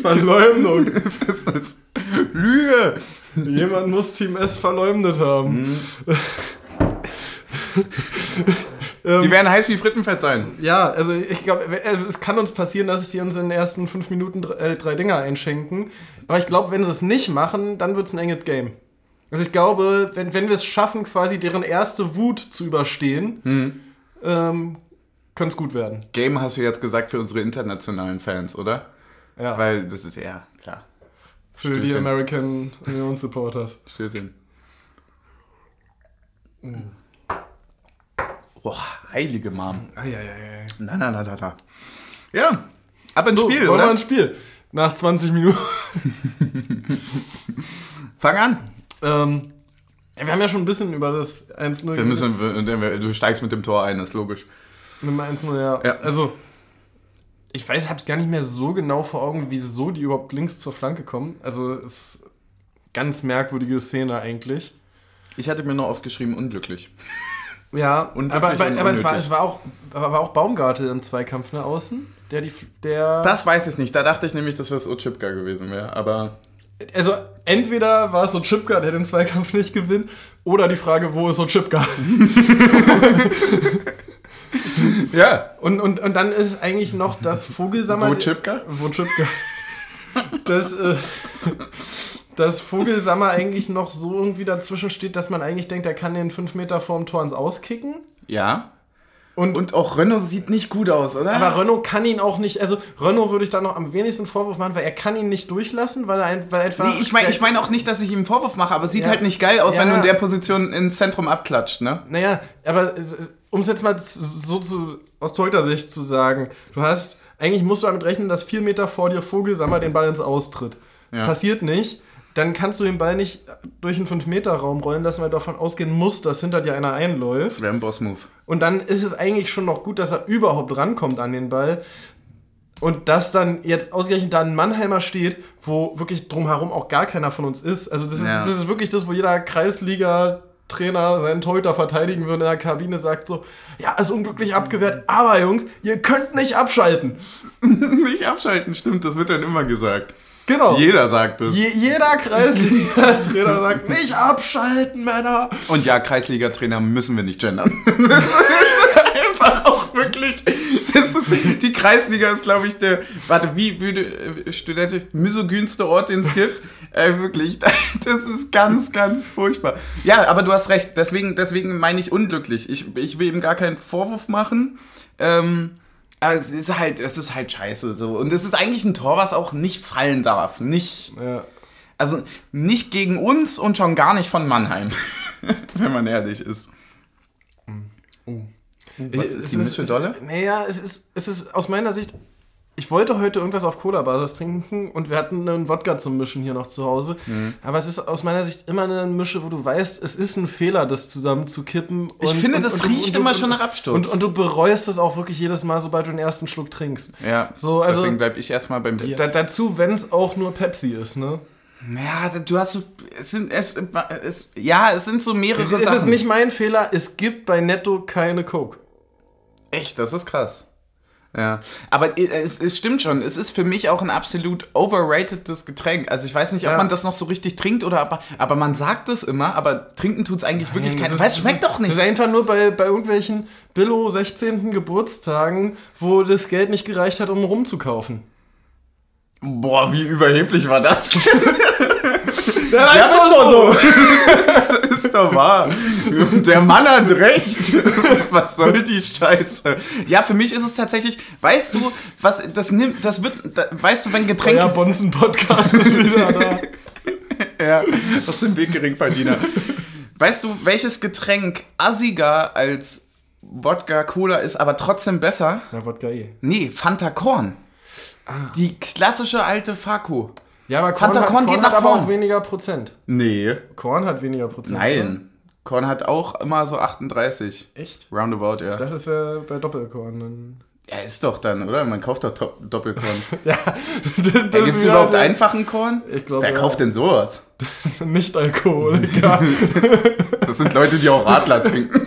Verleumdung. <laughs> Ist Lüge. Jemand muss Team S verleumdet haben. <laughs> Die werden heiß wie Frittenfett sein. Ja, also ich glaube, es kann uns passieren, dass sie uns in den ersten fünf Minuten drei, äh, drei Dinger einschenken. Aber ich glaube, wenn sie es nicht machen, dann wird es ein enges Game. Also ich glaube, wenn, wenn wir es schaffen, quasi deren erste Wut zu überstehen, Hm. ähm, könnte es gut werden. Game hast du jetzt gesagt für unsere internationalen Fans, oder? Ja. Weil das ist ja klar. Für die Stößchen. American Union Supporters. <laughs> Stößchen. Boah, heilige Mom. Eieiei. Na, na, na, na, na. Ja, ab ins So, Spiel, oder? ein Spiel? Nach 20 Minuten. <laughs> Fang an. ähm, wir haben ja schon ein bisschen über das 1-0 Wir müssen, wir- du steigst mit dem Tor ein, ist logisch. Mit dem 1-0, ja. Ja. Also, ich weiß, ich habe es gar nicht mehr so genau vor Augen, wieso die überhaupt links zur Flanke kommen. Also, es ist ganz merkwürdige Szene eigentlich. Ich hatte mir nur aufgeschrieben, unglücklich. Ja, Unglücklich aber, aber, und aber es, war, es war auch, war auch Baumgarte im Zweikampf, ne, außen? Der die, der. Das weiß ich nicht. Da dachte ich nämlich, dass das Ochipka gewesen wäre. Aber Also, entweder war es Ochipka, der den Zweikampf nicht gewinnt, oder die Frage, wo ist Ochipka? <laughs> ja. Und, und, und dann ist es eigentlich noch das Vogelsammer. Wo Chipka. dass, äh, dass Vogelsammer eigentlich noch so irgendwie dazwischen steht, dass man eigentlich denkt, er kann den 5 Meter vorm Tor ins Auskicken. Ja. Und, Und auch Renault sieht nicht gut aus, oder? aber Renault kann ihn auch nicht, also Renault würde ich da noch am wenigsten Vorwurf machen, weil er kann ihn nicht durchlassen, weil er ein, weil einfach. Nee, ich meine ich mein auch nicht, dass ich ihm einen Vorwurf mache, aber es sieht Ja. halt nicht geil aus, wenn Ja. du in der Position ins Zentrum abklatscht, ne? Naja, aber um es jetzt mal so zu, aus Torhüter-Sicht zu sagen, du hast, eigentlich musst du damit rechnen, dass vier Meter vor dir Vogelsammer den Ball ins Austritt. Ja. Passiert nicht. Dann kannst du den Ball nicht durch einen 5-Meter-Raum rollen lassen, weil du davon ausgehen musst, dass hinter dir einer einläuft. Wäre ein Boss-Move. Und dann ist es eigentlich schon noch gut, dass er überhaupt rankommt an den Ball. Und dass dann jetzt ausgerechnet da ein Mannheimer steht, wo wirklich drumherum auch gar keiner von uns ist. Also das ist, Ja. das ist wirklich das, wo jeder Kreisliga-Trainer seinen Torhüter verteidigen würde in der Kabine, sagt so, ja, ist unglücklich abgewehrt, aber Jungs, ihr könnt nicht abschalten. <laughs> nicht abschalten, stimmt, das wird dann immer gesagt. Genau. Jeder sagt es. Je, jeder Kreisliga-Trainer sagt, nicht abschalten, Männer. Und ja, Kreisliga-Trainer müssen wir nicht gendern. <laughs> Das ist einfach auch wirklich. Das ist, die Kreisliga ist, glaube ich, der. Warte, wie würde äh, Studente misogynste Ort, den es gibt? Äh, wirklich, <laughs> das ist ganz, ganz furchtbar. Ja, aber du hast recht. Deswegen, deswegen meine ich unglücklich. Ich, ich will ihm gar keinen Vorwurf machen. Ähm, aber es ist halt, es ist halt scheiße so. Und es ist eigentlich ein Tor, was auch nicht fallen darf. Nicht. Ja. Also nicht gegen uns und schon gar nicht von Mannheim, <laughs> wenn man ehrlich ist. Was ist die Mische Dolle? Naja, es ist, es ist aus meiner Sicht. Ich wollte heute irgendwas auf Cola-Basis trinken und wir hatten einen Wodka zum Mischen hier noch zu Hause. Mhm. Aber es ist aus meiner Sicht immer eine Mische, wo du weißt, es ist ein Fehler, das zusammen zu kippen. Ich Und- finde, und- das und riecht und immer schon nach Absturz. Und, und du bereust es auch wirklich jedes Mal, sobald du den ersten Schluck trinkst. Ja, So, also- deswegen bleibe ich erstmal beim Bier. Da, dazu, wenn es auch nur Pepsi ist, ne? Ja, du hast es sind, es, es, ja, es sind so mehrere Es Sachen. ist nicht mein Fehler, es gibt bei Netto keine Coke. Echt, das ist krass. Ja, aber es, es stimmt schon, es ist für mich auch ein absolut overratedes Getränk. Also ich weiß nicht, ob Ja. man das noch so richtig trinkt oder aber, aber man sagt es immer, aber trinken tut es eigentlich wirklich Nein, keiner. das Weil es schmeckt doch nicht. Das ist einfach nur bei, bei irgendwelchen Billo 16. Geburtstagen, wo das Geld nicht gereicht hat, um rumzukaufen. Boah, wie überheblich war das? <laughs> Ja, Ja, <laughs> ist doch so. das ist doch wahr. Der Mann hat recht. <laughs> Was soll die Scheiße? Ja, für mich ist es tatsächlich, weißt du, was das nimmt, das wird, da, weißt du, wenn Getränke. Der Bonzen-Podcast ist wieder da. <laughs> Ja, aus dem Weg Geringverdiener. Weißt du, welches Getränk assiger als Wodka Cola ist, aber trotzdem besser? Ja, Wodka eh. Nee, Fanta Korn. Die klassische alte Fako. Ja, aber Korn, hat, Korn Korn geht hat nach aber vorn. auch weniger Prozent. Nee. Korn hat weniger Prozent. Nein. Korn hat auch immer so 38. oder? Echt? Roundabout, ja. Ich dachte, das wäre bei Doppelkorn. Dann. Ja, ist doch dann, oder? Man kauft doch Top Doppelkorn. <laughs> Ja, Da das Gibt es überhaupt einfachen Korn? Ich glaube, Wer ja. kauft denn sowas? <laughs> Nicht Alkoholiker. <laughs> Das sind Leute, die auch Radler trinken.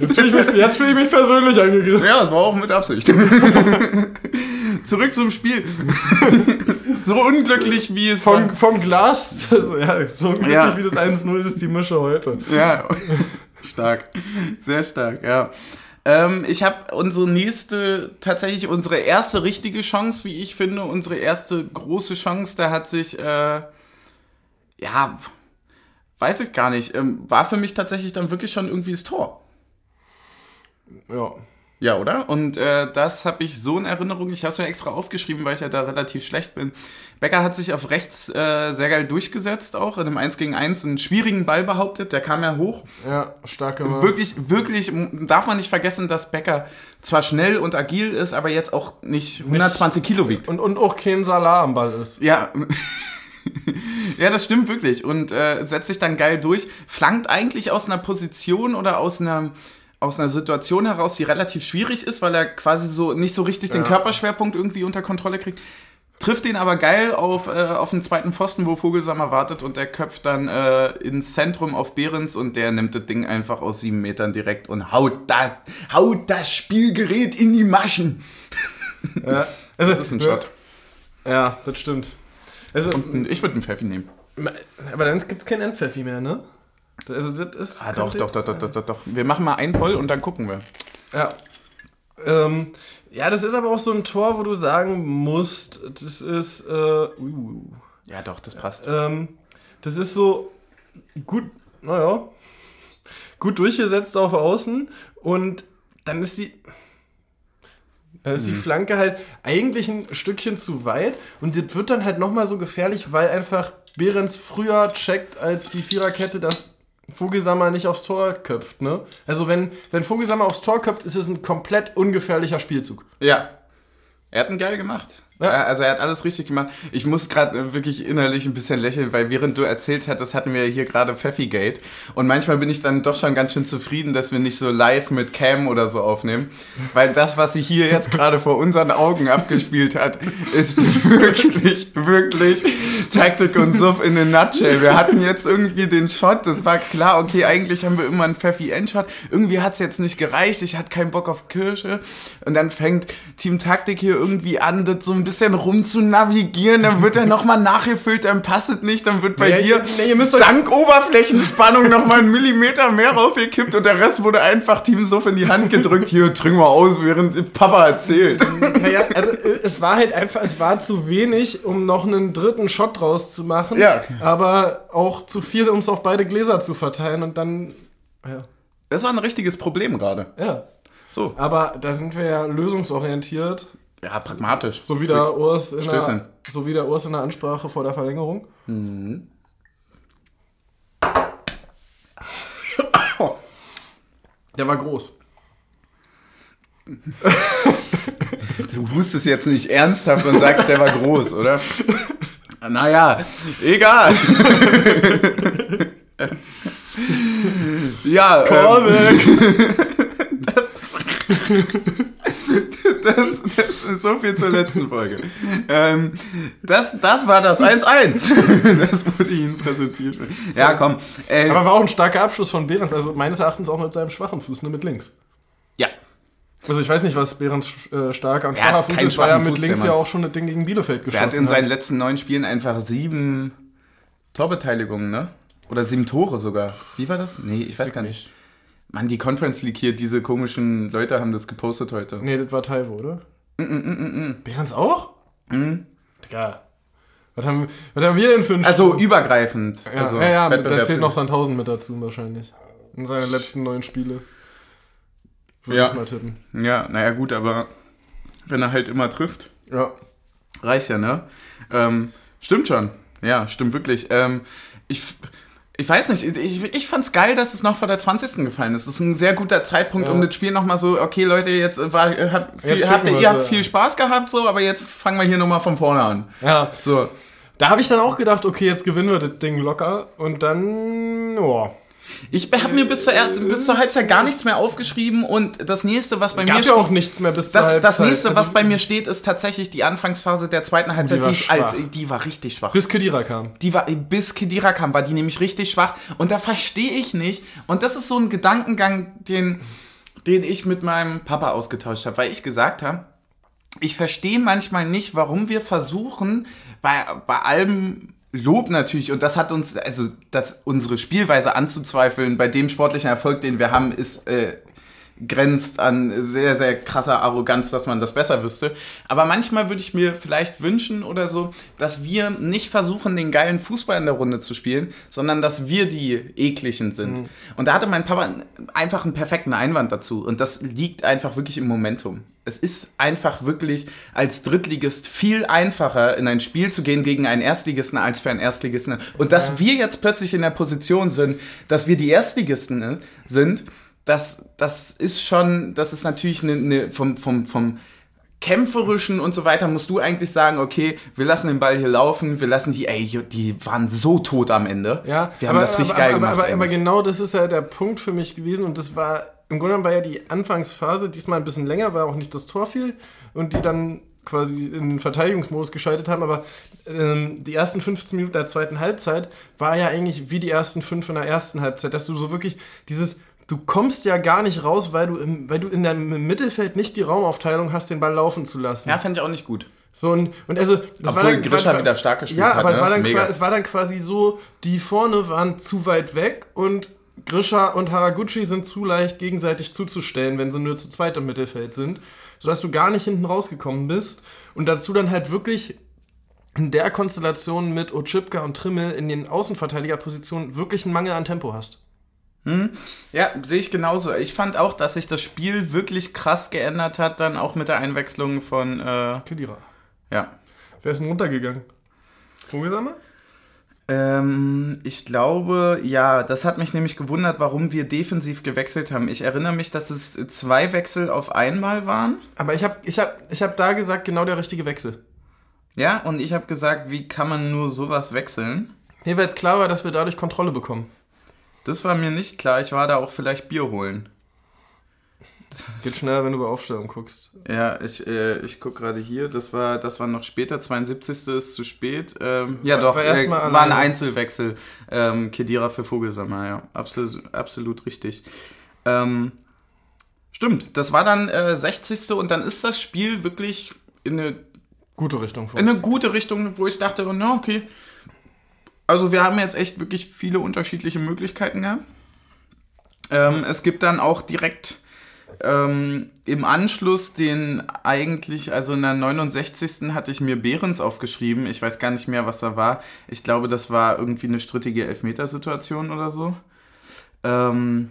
Jetzt fühle ich, fühl ich mich persönlich angegriffen. Ja, das war auch mit Absicht. Zurück zum Spiel. <laughs> so unglücklich, wie es Vom, war. vom Glas, also, ja, so glücklich Ja. wie das 1-0 ist die Mische heute. Ja, <laughs> stark. Sehr stark, ja. Ähm, ich habe unsere nächste, tatsächlich unsere erste richtige Chance, wie ich finde, unsere erste große Chance, da hat sich äh, ja, weiß ich gar nicht. Ähm, war für mich tatsächlich dann wirklich schon irgendwie das Tor. Ja. Ja, oder? Und äh, das habe ich so in Erinnerung. Ich habe es mir extra aufgeschrieben, weil ich ja da relativ schlecht bin. Becker hat sich auf rechts äh, sehr geil durchgesetzt, auch in einem 1 gegen 1 einen schwierigen Ball behauptet. Der kam ja hoch. Ja, stark gemacht. Wirklich, wirklich, darf man nicht vergessen, dass Becker zwar schnell und agil ist, aber jetzt auch nicht 120 Kilo wiegt. Und, und auch kein Salah am Ball ist. Ja. <laughs> ja, das stimmt wirklich. Und äh, setzt sich dann geil durch. Flankt eigentlich aus einer Position oder aus einer, aus einer Situation heraus, die relativ schwierig ist, weil er quasi so nicht so richtig den Ja. Körperschwerpunkt irgendwie unter Kontrolle kriegt. Trifft den aber geil auf, äh, auf den zweiten Pfosten, wo Vogelsammer wartet und der köpft dann äh, ins Zentrum auf Behrens und der nimmt das Ding einfach aus sieben Metern direkt und haut, da, haut das Spielgerät in die Maschen. Ja. <laughs> Das ist ein Shot. Ja, das stimmt. Also, Und ich würde einen Pfeffi nehmen. aber dann gibt es kein Endpfeffi mehr, ne? Also, das ist. Ah, doch, doch, doch, doch, doch, doch, doch. Wir machen mal einen voll und dann gucken wir. Ja. Ähm, ja, das ist aber auch so ein Tor, wo du sagen musst, das ist, äh, uh, Ja, doch, das passt. ähm, das ist so gut, naja, gut durchgesetzt auf Außen und dann ist die, dann ist die Flanke halt eigentlich ein Stückchen zu weit und das wird dann halt nochmal so gefährlich, weil einfach Behrens früher checkt als die Viererkette, dass Vogelsammer nicht aufs Tor köpft, ne? Also wenn, wenn Vogelsammer aufs Tor köpft, ist es ein komplett ungefährlicher Spielzug. Ja. Er hat ihn geil gemacht. Ja. Also er hat alles richtig gemacht. Ich muss gerade wirklich innerlich ein bisschen lächeln, weil während du erzählt hattest, hatten wir hier gerade Pfeffigate. Und manchmal bin ich dann doch schon ganz schön zufrieden, dass wir nicht so live mit Cam oder so aufnehmen. Weil das, was sie hier jetzt gerade vor unseren Augen abgespielt hat, ist <laughs> wirklich, wirklich Taktik und Suff in a nutshell. Wir hatten jetzt irgendwie den Shot, das war klar, okay, eigentlich haben wir immer einen Pfeffi-Endshot. Irgendwie hat es jetzt nicht gereicht, ich hatte keinen Bock auf Kirsche. Und dann fängt Team Taktik hier irgendwie an, das so ein bisschen rum zu navigieren, dann wird er nochmal nachgefüllt, dann passt es nicht, dann wird bei Ja, dir ihr- ihr dank Oberflächenspannung nochmal einen Millimeter mehr raufgekippt und der Rest wurde einfach Team Suff in die Hand gedrückt, hier, trink mal aus, während Papa erzählt. Naja, also äh, es war halt einfach, es war zu wenig, um noch einen dritten Shot draus zu machen. Ja. Aber auch zu viel, um es auf beide Gläser zu verteilen und dann. Ja. Das war ein richtiges Problem gerade. ja. So. Aber da sind wir ja lösungsorientiert. Ja, pragmatisch. So wie der Urs in Stößchen. der, so wie der Urs in der Ansprache vor der Verlängerung. Der war groß. Du hustest jetzt nicht ernsthaft und sagst, der war groß, oder? Naja, egal. ja, ähm, <laughs> das, das ist so viel zur letzten Folge. Ähm, das, das war das 1-1. <laughs> das wurde Ihnen präsentiert. Ja, komm. Äh, Aber war auch ein starker Abschluss von Behrens. Also meines Erachtens auch mit seinem schwachen Fuß, ne, mit links. ja. Also ich weiß nicht, was Behrens äh, starker und Er schwacher Fuß ist, weil er mit Fuß, links ja auch schon das Ding gegen Bielefeld geschossen hat in hat. seinen letzten neun Spielen einfach sieben Torbeteiligungen, ne? Oder sieben Tore sogar. Wie war das? Nee, ich weiß gar nicht. Mann, die Conference League hier, diese komischen Leute haben das gepostet heute. Nee, das war Taiwo, oder? Mm, mm, mm, Behrens auch? Mhm. Digga. Was haben, was haben wir denn für ein Also übergreifend. Ja, also ja, ja da zählt noch Sandhausen mit dazu wahrscheinlich. In seinen letzten neun Spiele. Würde Ja. ich mal tippen. Ja, naja, gut, aber wenn er halt immer trifft, Ja. reicht ja, ne? Ähm, stimmt schon. Ja, stimmt wirklich. Ähm, ich, ich weiß nicht, ich, ich fand's geil, dass es noch vor der 20. gefallen ist. Das ist ein sehr guter Zeitpunkt, Ja. um das Spiel nochmal so, okay, Leute, jetzt war, habt viel, Jetzt habt ihr, ihr habt viel Spaß gehabt, so, aber jetzt fangen wir hier nochmal von vorne an. Ja. So. Da habe ich dann auch gedacht, okay, jetzt gewinnen wir das Ding locker. Und dann, ja. Ich habe mir bis zur, ersten, bis zur Halbzeit gar nichts mehr aufgeschrieben und das nächste, was bei mir Gab ja steht, auch nichts mehr bis zur das, das nächste, Also, was bei mir steht, ist tatsächlich die Anfangsphase der zweiten Halbzeit. Die war Die, ich als, schwach. die war richtig schwach. Bis Kedira kam. Die war, bis Kedira kam, war die nämlich richtig schwach. Und da verstehe ich nicht. Und das ist so ein Gedankengang, den, den ich mit meinem Papa ausgetauscht habe, weil ich gesagt habe, ich verstehe manchmal nicht, warum wir versuchen, bei, bei allem Lob natürlich, und das hat uns, also das, unsere Spielweise anzuzweifeln, bei dem sportlichen Erfolg, den wir haben, ist, äh, grenzt an sehr, sehr krasser Arroganz, dass man das besser wüsste. Aber manchmal würde ich mir vielleicht wünschen oder so, dass wir nicht versuchen, den geilen Fußball in der Runde zu spielen, sondern dass wir die ekligen sind. Mhm. Und da hatte mein Papa einfach einen perfekten Einwand dazu. Und das liegt einfach wirklich im Momentum. Es ist einfach wirklich als Drittligist viel einfacher, in ein Spiel zu gehen gegen einen Erstligisten als für einen Erstligisten. Und dass ja. wir jetzt plötzlich in der Position sind, dass wir die Erstligisten sind, das, das ist schon, das ist natürlich eine, eine vom, vom, vom kämpferischen und so weiter, musst du eigentlich sagen, okay, wir lassen den Ball hier laufen, wir lassen die, ey, die waren so tot am Ende. Ja, wir haben aber, das richtig aber, geil aber, gemacht. Aber, aber, genau das ist ja der Punkt für mich gewesen und das war, im Grunde genommen war ja die Anfangsphase diesmal ein bisschen länger, weil auch nicht das Tor fiel und die dann quasi in Verteidigungsmodus geschaltet haben, aber ähm, die ersten 15 Minuten der zweiten Halbzeit war ja eigentlich wie die ersten fünf in der ersten Halbzeit, dass du so wirklich dieses du kommst ja gar nicht raus, weil du, im, weil du in deinem Mittelfeld nicht die Raumaufteilung hast, den Ball laufen zu lassen. Ja, fand ich auch nicht gut. So, und, und also, das Obwohl war dann, Grisha war, wieder stark gespielt Ja, aber hat, es, ne? war dann es war dann quasi so, die vorne waren zu weit weg und Grisha und Haraguchi sind zu leicht gegenseitig zuzustellen, wenn sie nur zu zweit im Mittelfeld sind, sodass du gar nicht hinten rausgekommen bist und dazu dann halt wirklich in der Konstellation mit Ochipka und Trimmel in den Außenverteidigerpositionen wirklich einen Mangel an Tempo hast. Hm? Ja, sehe ich genauso. Ich fand auch, dass sich das Spiel wirklich krass geändert hat, dann auch mit der Einwechslung von äh, Kedira. Ja. Wer ist denn runtergegangen? Vogelsammer? Ähm, ich glaube, ja, das hat mich nämlich gewundert, warum wir defensiv gewechselt haben. Ich erinnere mich, dass es zwei Wechsel auf einmal waren. Aber ich habe ich hab, ich hab da gesagt, genau der richtige Wechsel. Ja, und ich habe gesagt, wie kann man nur sowas wechseln? Nee, weil es klar war, dass wir dadurch Kontrolle bekommen. Das war mir nicht klar. Ich war da auch vielleicht Bier holen. Geht schneller, wenn du bei Aufstellung guckst. Ja, ich, äh, ich gucke gerade hier. Das war, das war noch später. 72. ist zu spät. Ähm, ja, doch. War, äh, war ein Einzelwechsel. Ähm, Kedira für Vogelsammer, ja. Absolut, absolut richtig. Ähm, stimmt. Das war dann äh, 60. und dann ist das Spiel wirklich in eine gute Richtung. In eine gute Richtung, wo ich dachte, na, okay also wir haben jetzt echt wirklich viele unterschiedliche Möglichkeiten gehabt. Ähm, es gibt dann auch direkt ähm, im Anschluss den eigentlich, also in der 69. hatte ich mir Behrens aufgeschrieben. Ich weiß gar nicht mehr, was da war. Ich glaube, das war irgendwie eine strittige Elfmetersituation oder so. Ähm,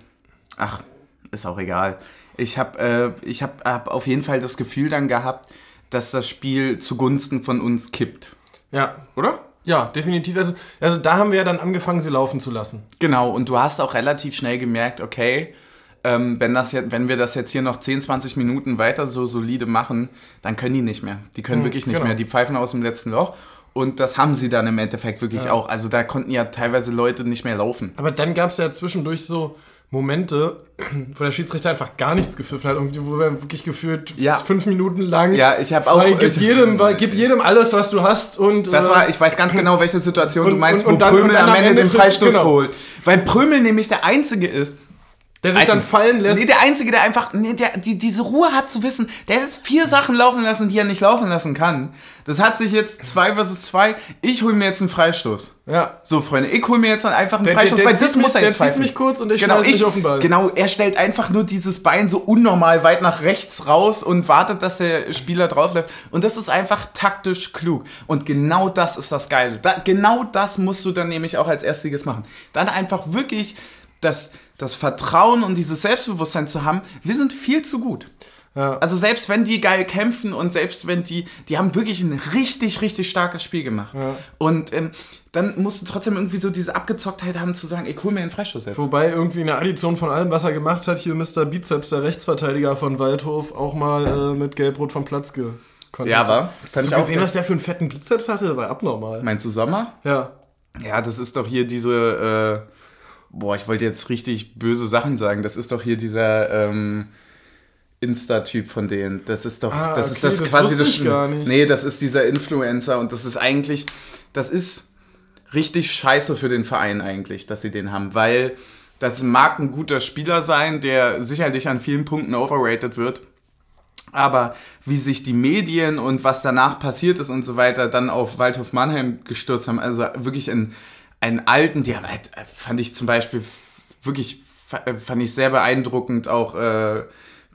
ach, ist auch egal. Ich habe äh, hab, hab auf jeden Fall das Gefühl dann gehabt, dass das Spiel zugunsten von uns kippt. Ja. Oder? Ja, definitiv. Also, also da haben wir ja dann angefangen, sie laufen zu lassen. Genau, und du hast auch relativ schnell gemerkt, okay, ähm, wenn, das jetzt, wenn wir das jetzt hier noch 10, 20 Minuten weiter so solide machen, dann können die nicht mehr. Die können mhm, wirklich nicht genau. mehr. Die pfeifen aus dem letzten Loch. Und das haben sie dann im Endeffekt wirklich ja. auch. Also da konnten ja teilweise Leute nicht mehr laufen. Aber dann gab es ja zwischendurch so, Momente, <clears throat> wo der Schiedsrichter einfach gar nichts gepfiffen hat, irgendwie, wo wir wirklich gefühlt ja. fünf Minuten lang. Ja, ich habe auch. Gib, ich, jedem, gib jedem alles, was du hast und. Das war, ich weiß ganz genau, welche Situation und, du meinst, und, und wo dann, Prömel am Ende, Ende den Freistoß genau. holt. Weil Prömel nämlich der Einzige ist, der sich also, dann fallen lässt. Nee, der Einzige, der einfach, nee, der, die, diese Ruhe hat zu wissen, der hat vier Sachen laufen lassen, die er nicht laufen lassen kann. Das hat sich jetzt zwei versus zwei. Ich hole mir jetzt einen Freistoß. Ja. So, Freunde, ich hole mir jetzt einfach einen der, Freistoß, der, der weil das muss er jetzt Der zieht mich kurz und ich genau, ich, mich auf den Ball. Genau, er stellt einfach nur dieses Bein so unnormal weit nach rechts raus und wartet, dass der Spieler draufläuft. Und das ist einfach taktisch klug. Und genau das ist das Geile. Da, genau das musst du dann nämlich auch als Erstiges machen. Dann einfach wirklich das das Vertrauen und dieses Selbstbewusstsein zu haben, wir sind viel zu gut. Ja. Also selbst wenn die geil kämpfen und selbst wenn die, die haben wirklich ein richtig, richtig starkes Spiel gemacht. Ja. Und ähm, dann musst du trotzdem irgendwie so diese Abgezocktheit haben zu sagen, ich hol mir den Freistoß jetzt. Wobei irgendwie eine Addition von allem, was er gemacht hat, hier Mr. Bizeps, der Rechtsverteidiger von Waldhof, auch mal äh, mit Gelbrot vom Platz ge Ja, aber Hast du gesehen, was der für einen fetten Bizeps hatte? War abnormal. Meinst du Sommer? Ja. Ja, das ist doch hier diese... Äh boah, ich wollte jetzt richtig böse Sachen sagen. Das ist doch hier dieser ähm, Insta-Typ von denen. Das ist doch, ah, das okay, ist das, das quasi das. Gar nicht. Nee, das ist dieser Influencer und das ist eigentlich, das ist richtig scheiße für den Verein eigentlich, dass sie den haben, weil das mag ein guter Spieler sein, der sicherlich an vielen Punkten overrated wird. Aber wie sich die Medien und was danach passiert ist und so weiter dann auf Waldhof Mannheim gestürzt haben, also wirklich ein einen alten, der halt, fand ich zum Beispiel wirklich fand ich sehr beeindruckend, auch äh,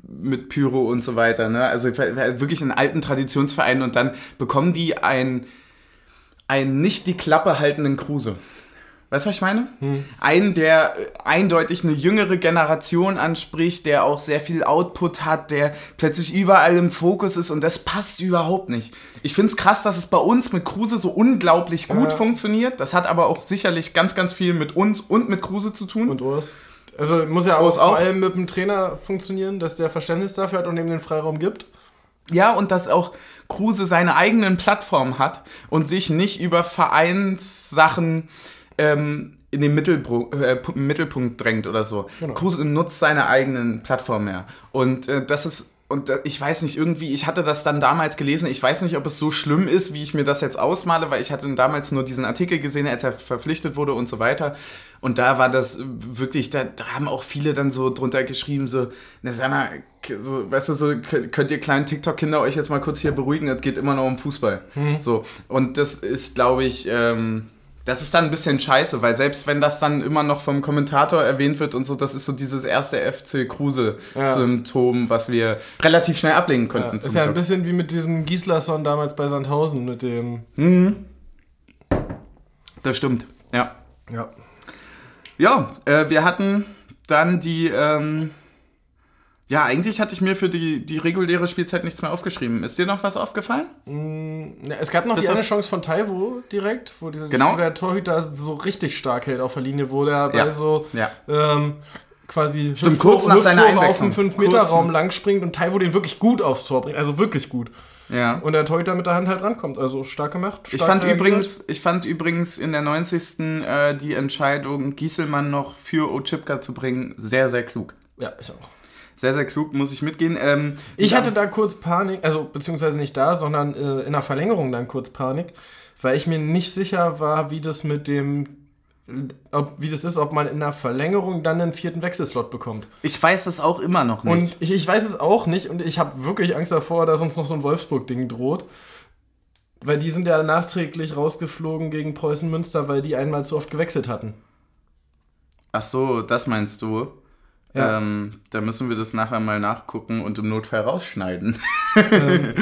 mit Pyro und so weiter. Ne? Also wirklich einen alten Traditionsverein und dann bekommen die ein, einen nicht die Klappe haltenden Kruse. Weißt du, was ich meine? Hm. Einen, der eindeutig eine jüngere Generation anspricht, der auch sehr viel Output hat, der plötzlich überall im Fokus ist und das passt überhaupt nicht. Ich finde es krass, dass es bei uns mit Kruse so unglaublich gut ja. funktioniert. Das hat aber auch sicherlich ganz, ganz viel mit uns und mit Kruse zu tun. Und Urs. Also muss ja auch, vor allem mit dem Trainer funktionieren, dass der Verständnis dafür hat und ihm den Freiraum gibt. Ja, und dass auch Kruse seine eigenen Plattformen hat und sich nicht über Vereinssachen ähm, in den Mittelpunkt, äh, Mittelpunkt drängt oder so. Genau. Kruse nutzt seine eigenen Plattformen mehr. Und äh, das ist und ich weiß nicht, irgendwie, ich hatte das dann damals gelesen, ich weiß nicht, ob es so schlimm ist, wie ich mir das jetzt ausmale, weil ich hatte damals nur diesen Artikel gesehen, als er verpflichtet wurde und so weiter. Und da war das wirklich, da, da haben auch viele dann so drunter geschrieben, so, na sag mal, so, weißt du, so, könnt ihr kleinen TikTok-Kinder euch jetzt mal kurz hier beruhigen, es geht immer noch um Fußball. Mhm. So, und das ist, glaube ich, ähm, das ist dann ein bisschen scheiße, weil selbst wenn das dann immer noch vom Kommentator erwähnt wird und so, das ist so dieses erste FC Kruse-Symptom, ja. was wir relativ schnell ablegen konnten. Ja, ist ja ein bisschen wie mit diesem Gislason damals bei Sandhausen, mit dem. Mhm. Das stimmt, ja. Ja. Ja, äh, wir hatten dann die. Ähm, ja, eigentlich hatte ich mir für die, die reguläre Spielzeit nichts mehr aufgeschrieben. Ist dir noch was aufgefallen? Mm, ja, es gab noch das die eine Chance von Taiwo direkt, wo, dieses, genau. wo der Torhüter so richtig stark hält auf der Linie, wo der ja. bei so ja. ähm, quasi Stimmt, kurz nach seiner Einwechslung. auf dem 5-Meter-Raum lang springt und Taiwo den wirklich gut aufs Tor bringt. Also wirklich gut. Ja. Und der Torhüter mit der Hand halt rankommt. Also stark gemacht. Stark ich, fand übrigens, ich fand übrigens in der 90. Äh, die Entscheidung, Gieselmann noch für Ochipka zu bringen, sehr, sehr klug. Ja, ich auch. Sehr, sehr klug, muss ich mitgehen. Ähm, ich hatte da kurz Panik, also beziehungsweise nicht da, sondern äh, in der Verlängerung dann kurz Panik, weil ich mir nicht sicher war, wie das mit dem ob, wie das ist, ob man in der Verlängerung dann einen vierten Wechselslot bekommt. Ich weiß es auch immer noch nicht. Und ich, ich weiß es auch nicht und ich habe wirklich Angst davor, dass uns noch so ein Wolfsburg-Ding droht. Weil die sind ja nachträglich rausgeflogen gegen Preußen Münster, weil die einmal zu oft gewechselt hatten. Ach so, das meinst du? Ja. Ähm, da müssen wir das nachher mal nachgucken und im Notfall rausschneiden. Ähm.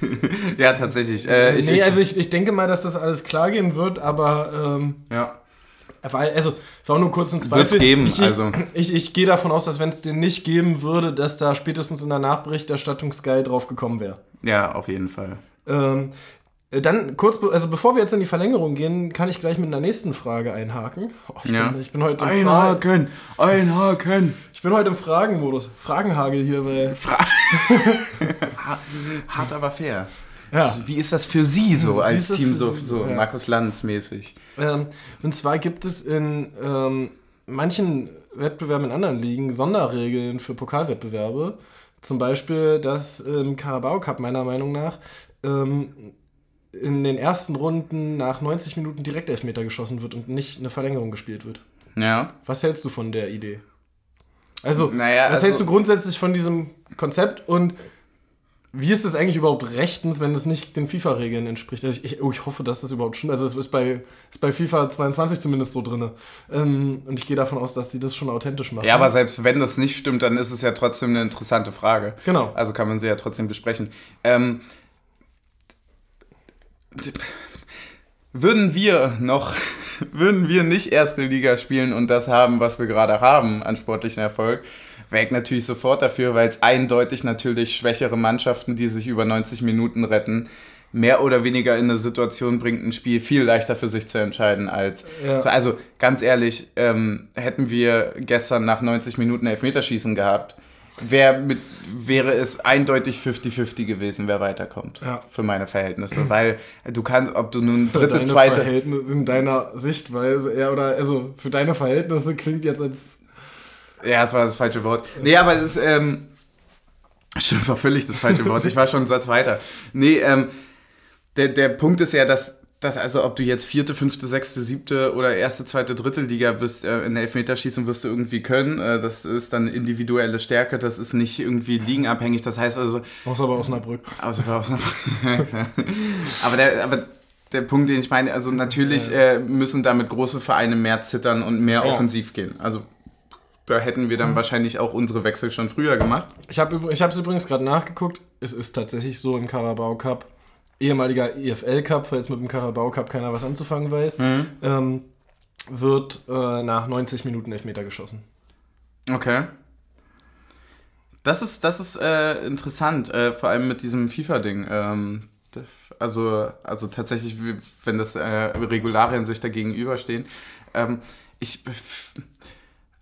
<laughs> ja, tatsächlich. Äh, ich, nee, ich, also ich, ich denke mal, dass das alles klar gehen wird, aber. Ähm, ja. Weil, also, ich war nur kurz ein Zweifel. Wird's geben, ich, also. Ich, ich, gehe davon aus, dass wenn es den nicht geben würde, dass da spätestens in der Nachberichterstattung Sky drauf gekommen wäre. Ja, auf jeden Fall. Äh, dann kurz, also bevor wir jetzt in die Verlängerung gehen, kann ich gleich mit einer nächsten Frage einhaken. Oh, ich, ja. bin, ich bin heute im einhaken, einhaken. Ich bin heute im Fragenmodus. Fragenhagel hier bei. Fra <laughs> Hart aber fair. Ja. Wie ist das für Sie so als Team, so, so ja. Markus Lanz mäßig? Ähm, und zwar gibt es in ähm, manchen Wettbewerben in anderen Ligen Sonderregeln für Pokalwettbewerbe. Zum Beispiel, dass im Carabao Cup meiner Meinung nach ähm, in den ersten Runden nach 90 Minuten direkt Elfmeter geschossen wird und nicht eine Verlängerung gespielt wird. Ja. Was hältst du von der Idee? Also, naja, was also, hältst du grundsätzlich von diesem Konzept und wie ist es eigentlich überhaupt rechtens, wenn es nicht den FIFA-Regeln entspricht? Also ich, oh, ich hoffe, dass das überhaupt stimmt. Also es ist bei, ist bei FIFA 22 zumindest so drin. Ähm, und ich gehe davon aus, dass die das schon authentisch machen. Ja, aber selbst wenn das nicht stimmt, dann ist es ja trotzdem eine interessante Frage. Genau. Also kann man sie ja trotzdem besprechen. Ähm, würden wir noch, würden wir nicht erste Liga spielen und das haben, was wir gerade haben an sportlichen Erfolg, wäre ich natürlich sofort dafür, weil es eindeutig natürlich schwächere Mannschaften, die sich über 90 Minuten retten, mehr oder weniger in eine Situation bringt, ein Spiel viel leichter für sich zu entscheiden als. Ja. So, also ganz ehrlich, ähm, hätten wir gestern nach 90 Minuten Elfmeterschießen gehabt, wär mit, wäre es eindeutig 50-50 gewesen, wer weiterkommt. Ja. Für meine Verhältnisse. Weil du kannst, ob du nun dritte, für deine zweite. Verhältnisse in deiner Sichtweise, eher, oder also für deine Verhältnisse klingt jetzt als. Ja, das war das falsche Wort. Nee, aber es ist, ähm, Stimmt, war völlig das falsche Wort. Ich war schon einen Satz weiter. Nee, ähm, der, der Punkt ist ja, dass dass also ob du jetzt vierte, fünfte, sechste, siebte oder erste, zweite, dritte Liga bist, äh, in der Elfmeterschießung wirst du irgendwie können. Äh, das ist dann individuelle Stärke, das ist nicht irgendwie liegenabhängig. Das heißt also. Außer bei Osnabrück. Außer bei Osnabrück. <laughs> aber, der, aber der Punkt, den ich meine, also natürlich äh, müssen damit große Vereine mehr zittern und mehr ja. offensiv gehen. Also Da hätten wir dann wahrscheinlich auch unsere Wechsel schon früher gemacht. Ich habe ich es übrigens gerade nachgeguckt. Es ist tatsächlich so im Carabao Cup, ehemaliger EFL Cup, falls mit dem Carabao Cup keiner was anzufangen weiß, ähm, wird äh, nach 90 Minuten Elfmeter geschossen. Okay. Das ist, das ist äh, interessant, äh, vor allem mit diesem FIFA-Ding. Ähm, also, also tatsächlich, wenn das äh, Regularien sich da gegenüberstehen. Ähm, ich.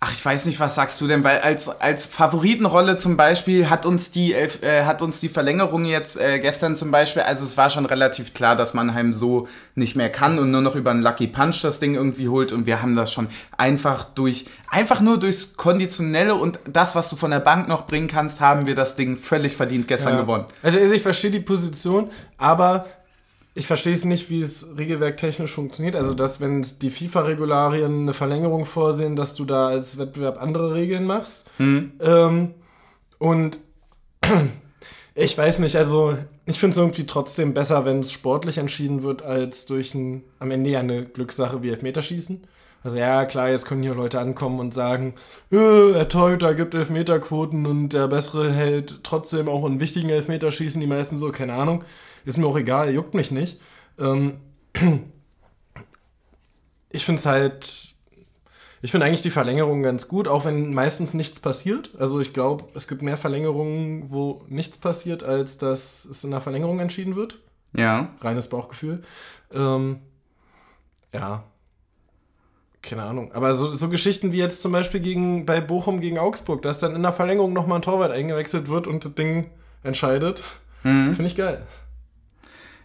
Ach, ich weiß nicht, was sagst du denn? Weil als, als Favoritenrolle zum Beispiel hat uns die, Elf- äh, hat uns die Verlängerung jetzt äh, gestern zum Beispiel, also es war schon relativ klar, dass Mannheim so nicht mehr kann und nur noch über einen Lucky Punch das Ding irgendwie holt und wir haben das schon einfach durch, einfach nur durchs Konditionelle und das, was du von der Bank noch bringen kannst, haben wir das Ding völlig verdient gestern Ja. gewonnen. Also ich verstehe die Position, aber ich verstehe es nicht, wie es regelwerktechnisch funktioniert. Also, dass, wenn die FIFA-Regularien eine Verlängerung vorsehen, dass du da als Wettbewerb andere Regeln machst. Ähm, und <clears throat> ich weiß nicht, also ich finde es irgendwie trotzdem besser, wenn es sportlich entschieden wird, als durch ein, am Ende ja eine Glückssache wie Elfmeterschießen. Also ja, klar, jetzt können hier Leute ankommen und sagen, äh, der Torhüter gibt Elfmeterquoten und der Bessere hält trotzdem auch in wichtigen Elfmeterschießen, die meisten so, keine Ahnung. Ist mir auch egal, juckt mich nicht. Ähm, ich finde es halt, ich finde eigentlich die Verlängerung ganz gut, auch wenn meistens nichts passiert. Also ich glaube, es gibt mehr Verlängerungen, wo nichts passiert, als dass es in der Verlängerung entschieden wird. Ja. Reines Bauchgefühl. Ähm, ja. Keine Ahnung. Aber so, so Geschichten wie jetzt zum Beispiel gegen, bei Bochum gegen Augsburg, dass dann in der Verlängerung nochmal ein Torwart eingewechselt wird und das Ding entscheidet, finde ich geil.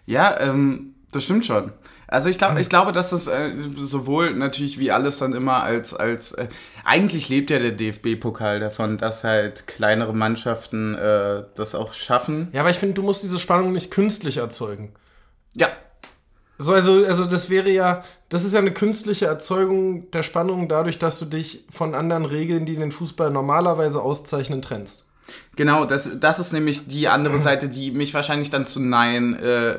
Ja, ähm, das stimmt schon. Also ich glaube, ich glaube, dass das äh, sowohl natürlich wie alles dann immer als als äh, eigentlich lebt ja der DFB-Pokal davon, dass halt kleinere Mannschaften äh, das auch schaffen. Ja, aber ich finde, du musst diese Spannung nicht künstlich erzeugen. Ja, So, also, also das wäre ja, das ist ja eine künstliche Erzeugung der Spannung dadurch, dass du dich von anderen Regeln, die den Fußball normalerweise auszeichnen, trennst. Genau. Das das ist nämlich die andere <clears throat> Seite, die mich wahrscheinlich dann zu Nein äh,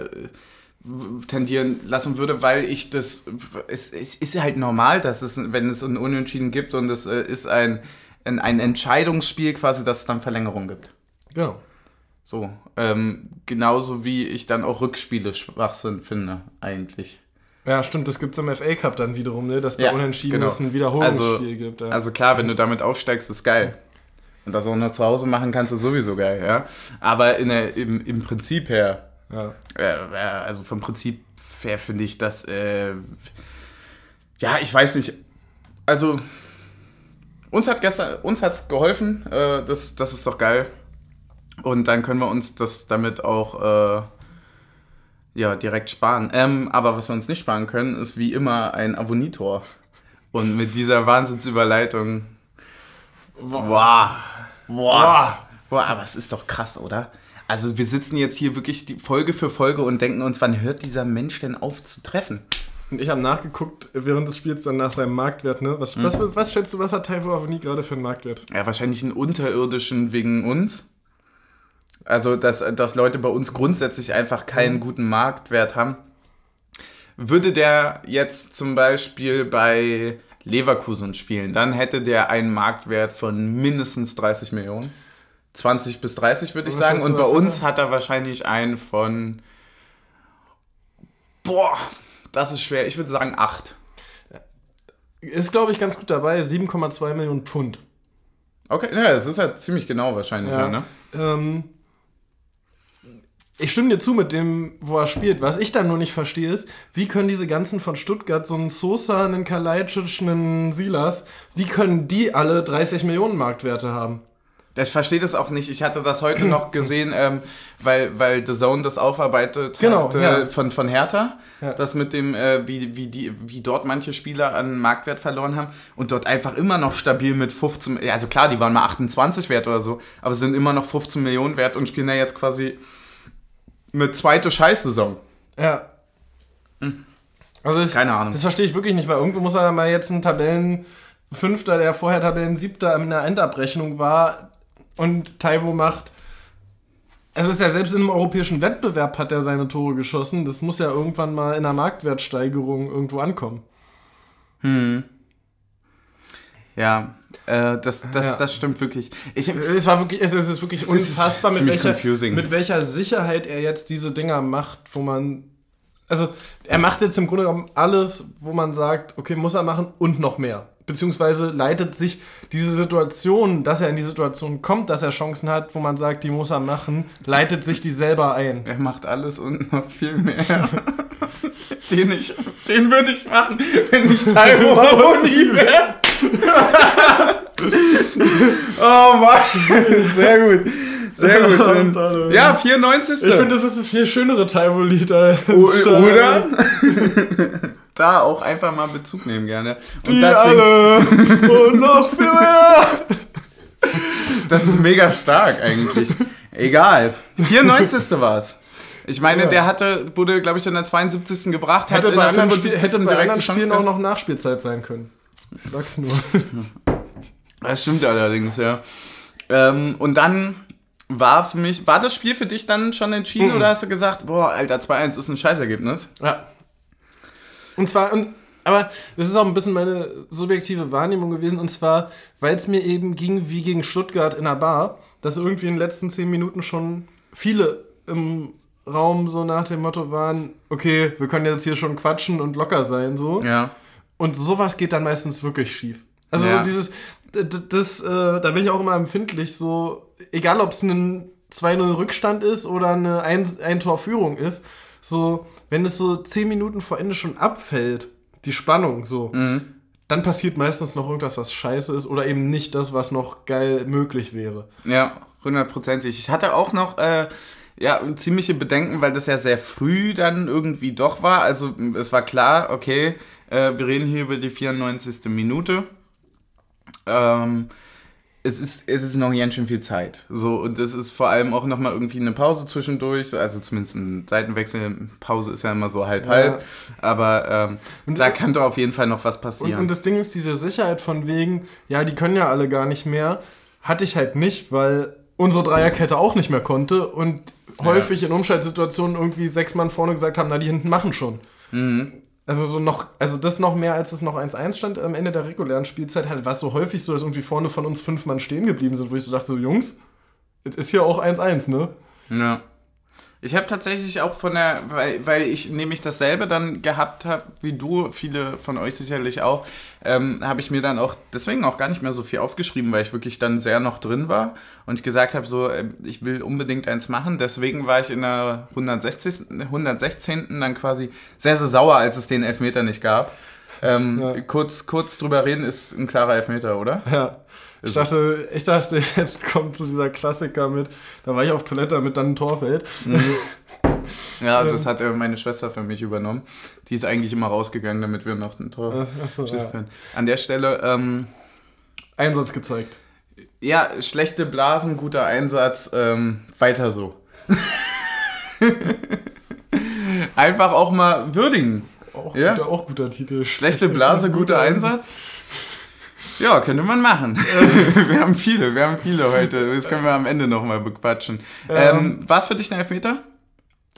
tendieren lassen würde, weil ich das es, es ist ja halt normal, dass es wenn es ein Unentschieden gibt und es äh, ist ein ein, ein Entscheidungsspiel quasi, dass es dann Verlängerung gibt. Genau. So, ähm, genauso wie ich dann auch Rückspiele Schwachsinn finde, eigentlich. Ja, stimmt, das gibt es im FA Cup dann wiederum, ne? dass bei Ja, Unentschieden genau. es ein Wiederholungsspiel Also- gibt. Ja. Also klar, wenn du damit aufsteigst, ist geil. Und das auch noch zu Hause machen kannst, ist sowieso geil, ja. Aber in der, im, im Prinzip her, ja. äh, äh, also vom Prinzip her finde ich das, äh, ja, ich weiß nicht. Also, uns hat gestern, uns hat's geholfen, äh, das, das ist doch geil. Und dann können wir uns das damit auch, äh, ja, direkt sparen. Ähm, aber was wir uns nicht sparen können, ist wie immer ein Abonnitor. Und mit dieser Wahnsinnsüberleitung. Boah. Boah. Boah, aber es ist doch krass, oder? Also wir sitzen jetzt hier wirklich die Folge für Folge und denken uns, wann hört dieser Mensch denn auf zu treffen? Und ich habe nachgeguckt während des Spiels dann nach seinem Marktwert. Ne? Was, was, was schätzt du, was hat Taiwo Avoni gerade für einen Marktwert? Ja, wahrscheinlich einen unterirdischen wegen uns. Also, dass, dass Leute bei uns grundsätzlich einfach keinen guten Marktwert haben. Würde der jetzt zum Beispiel bei Leverkusen spielen, dann hätte der einen Marktwert von mindestens 30 Millionen. 20 bis 30 würde ich sagen. Und bei uns hat er wahrscheinlich einen von. Boah, das ist schwer. Ich würde sagen 8. Ist, glaube ich, ganz gut dabei. 7,2 Millionen Pfund. Okay, ja, das ist ja ziemlich genau wahrscheinlich, ja. ne? Ähm, ich stimme dir zu mit dem, wo er spielt. Was ich dann nur nicht verstehe, ist, wie können diese ganzen von Stuttgart, so einen Sosa, einen Kalajdzic, einen Silas, wie können die alle 30 Millionen Marktwerte haben? Ich verstehe das auch nicht. Ich hatte das heute noch gesehen, ähm, weil, weil The Zone das aufarbeitet Genau, hatte ja. von, von Hertha. Ja. Das mit dem, äh, wie, wie, die, wie dort manche Spieler an Marktwert verloren haben und dort einfach immer noch stabil mit 15, ja, also klar, die waren mal 28 wert oder so, aber sind immer noch 15 Millionen wert und spielen ja jetzt quasi eine zweite Scheißsaison. Ja. Also das, Hm. Keine Ahnung. Das verstehe ich wirklich nicht, weil irgendwo muss er dann mal jetzt ein Tabellenfünfter, der vorher Tabellensiebter in der Endabrechnung war und Taiwo macht. Es ist ja selbst im europäischen Wettbewerb hat er seine Tore geschossen. Das muss ja irgendwann mal in der Marktwertsteigerung irgendwo ankommen. Ja, Äh, das, das, Ja. das stimmt wirklich. Ich, Es war wirklich, es ist wirklich Es ist unfassbar, mit ziemlich welcher, confusing. mit welcher Sicherheit er jetzt diese Dinger macht, wo man. Also, er macht jetzt im Grunde genommen alles, wo man sagt, okay, muss er machen und noch mehr. Beziehungsweise leitet sich diese Situation, dass er in die Situation kommt, dass er Chancen hat, wo man sagt, die muss er machen, leitet sich die selber ein. er macht alles und noch viel mehr. <laughs> den ich, den würde ich machen, wenn ich Tyro Haroni wäre. oh Mann, sehr gut. Sehr gut. <laughs> Alter. Ja, 94. Ich finde, das ist das viel schönere Taiwo-Lied. Oder? <laughs> da auch einfach mal Bezug nehmen gerne. Und Die singt- alle <laughs> und noch viel mehr. das ist mega stark eigentlich. Egal. 94. war es. Ich meine, Ja. der hatte, wurde, glaube ich, in der 72. gebracht, Hätte hat in der Spiel, 75. hätte bei anderen Chance Spielen auch noch Nachspielzeit sein können. Ich sag's nur. Das stimmt allerdings, ja. Ähm, und dann war für mich, war das Spiel für dich dann schon entschieden Mhm. oder hast du gesagt, boah, Alter, 2-1 ist ein Scheißergebnis? Ja. Und zwar, und, aber das ist auch ein bisschen meine subjektive Wahrnehmung gewesen, und zwar, weil es mir eben ging wie gegen Stuttgart in der Bar, dass irgendwie in den letzten zehn Minuten schon viele im Raum so nach dem Motto waren, okay, wir können jetzt hier schon quatschen und locker sein, so. Ja. Und sowas geht dann meistens wirklich schief. Also Ja. so dieses, d- d- das, äh, da bin ich auch immer empfindlich, so, egal ob es ein 2-0 Rückstand ist oder eine ein, ein Tor Führung ist, so, wenn es so 10 Minuten vor Ende schon abfällt, die Spannung so, dann passiert meistens noch irgendwas, was scheiße ist oder eben nicht das, was noch geil möglich wäre. Ja, hundertprozentig. Ich hatte auch noch äh, ja, ziemliche Bedenken, weil das ja sehr früh dann irgendwie doch war. Also es war klar, okay, äh, wir reden hier über die 94. Minute. Ähm, es ist, es ist noch ganz schön viel Zeit. So, und es ist vor allem auch nochmal irgendwie eine Pause zwischendurch. So, also zumindest ein Seitenwechsel. Pause ist ja immer so halb, halb. Aber ähm, Und- da kann doch auf jeden Fall noch was Und, passieren. und das Ding ist, diese Sicherheit von wegen, ja, die können ja alle gar nicht mehr, hatte ich halt nicht, weil unsere Dreierkette auch nicht mehr konnte und häufig in Umschaltsituationen irgendwie sechs Mann vorne gesagt haben, na, die hinten machen schon. Mhm. Also so noch, also das noch mehr, als es noch 1-1 stand am Ende der regulären Spielzeit, halt, war es so häufig so, dass irgendwie vorne von uns fünf Mann stehen geblieben sind, wo ich so dachte, so Jungs, es ist hier auch 1-1, ne? Ja. Ich habe tatsächlich auch von der, weil, weil ich nämlich dasselbe dann gehabt habe, wie du, viele von euch sicherlich auch, ähm, habe ich mir dann auch deswegen auch gar nicht mehr so viel aufgeschrieben, weil ich wirklich dann sehr noch drin war und ich gesagt habe, so, äh, ich will unbedingt eins machen. Deswegen war ich in der 160, 116. dann quasi sehr, sehr sauer, als es den Elfmeter nicht gab. Ähm, Ja. kurz, kurz drüber reden ist ein klarer Elfmeter, oder? Ja. Ich dachte, ich dachte, jetzt kommt so dieser Klassiker mit, da war ich auf Toilette, damit dann ein Tor fällt. <laughs> Ja, das hat meine Schwester für mich übernommen. Die ist eigentlich immer rausgegangen, damit wir noch ein Tor Achso, schießen ja. können. An der Stelle, ähm, Einsatz gezeigt. ja, schlechte Blasen, guter Einsatz, ähm, weiter so. <laughs> Einfach auch mal würdigen. Auch, Ja? guter, auch guter Titel. Schlechte Blase, guter Einsatz. Ja, könnte man machen. <laughs> <laughs> wir haben viele, wir haben viele heute. Das können wir am Ende nochmal bequatschen. Ähm, War es für dich ein Elfmeter?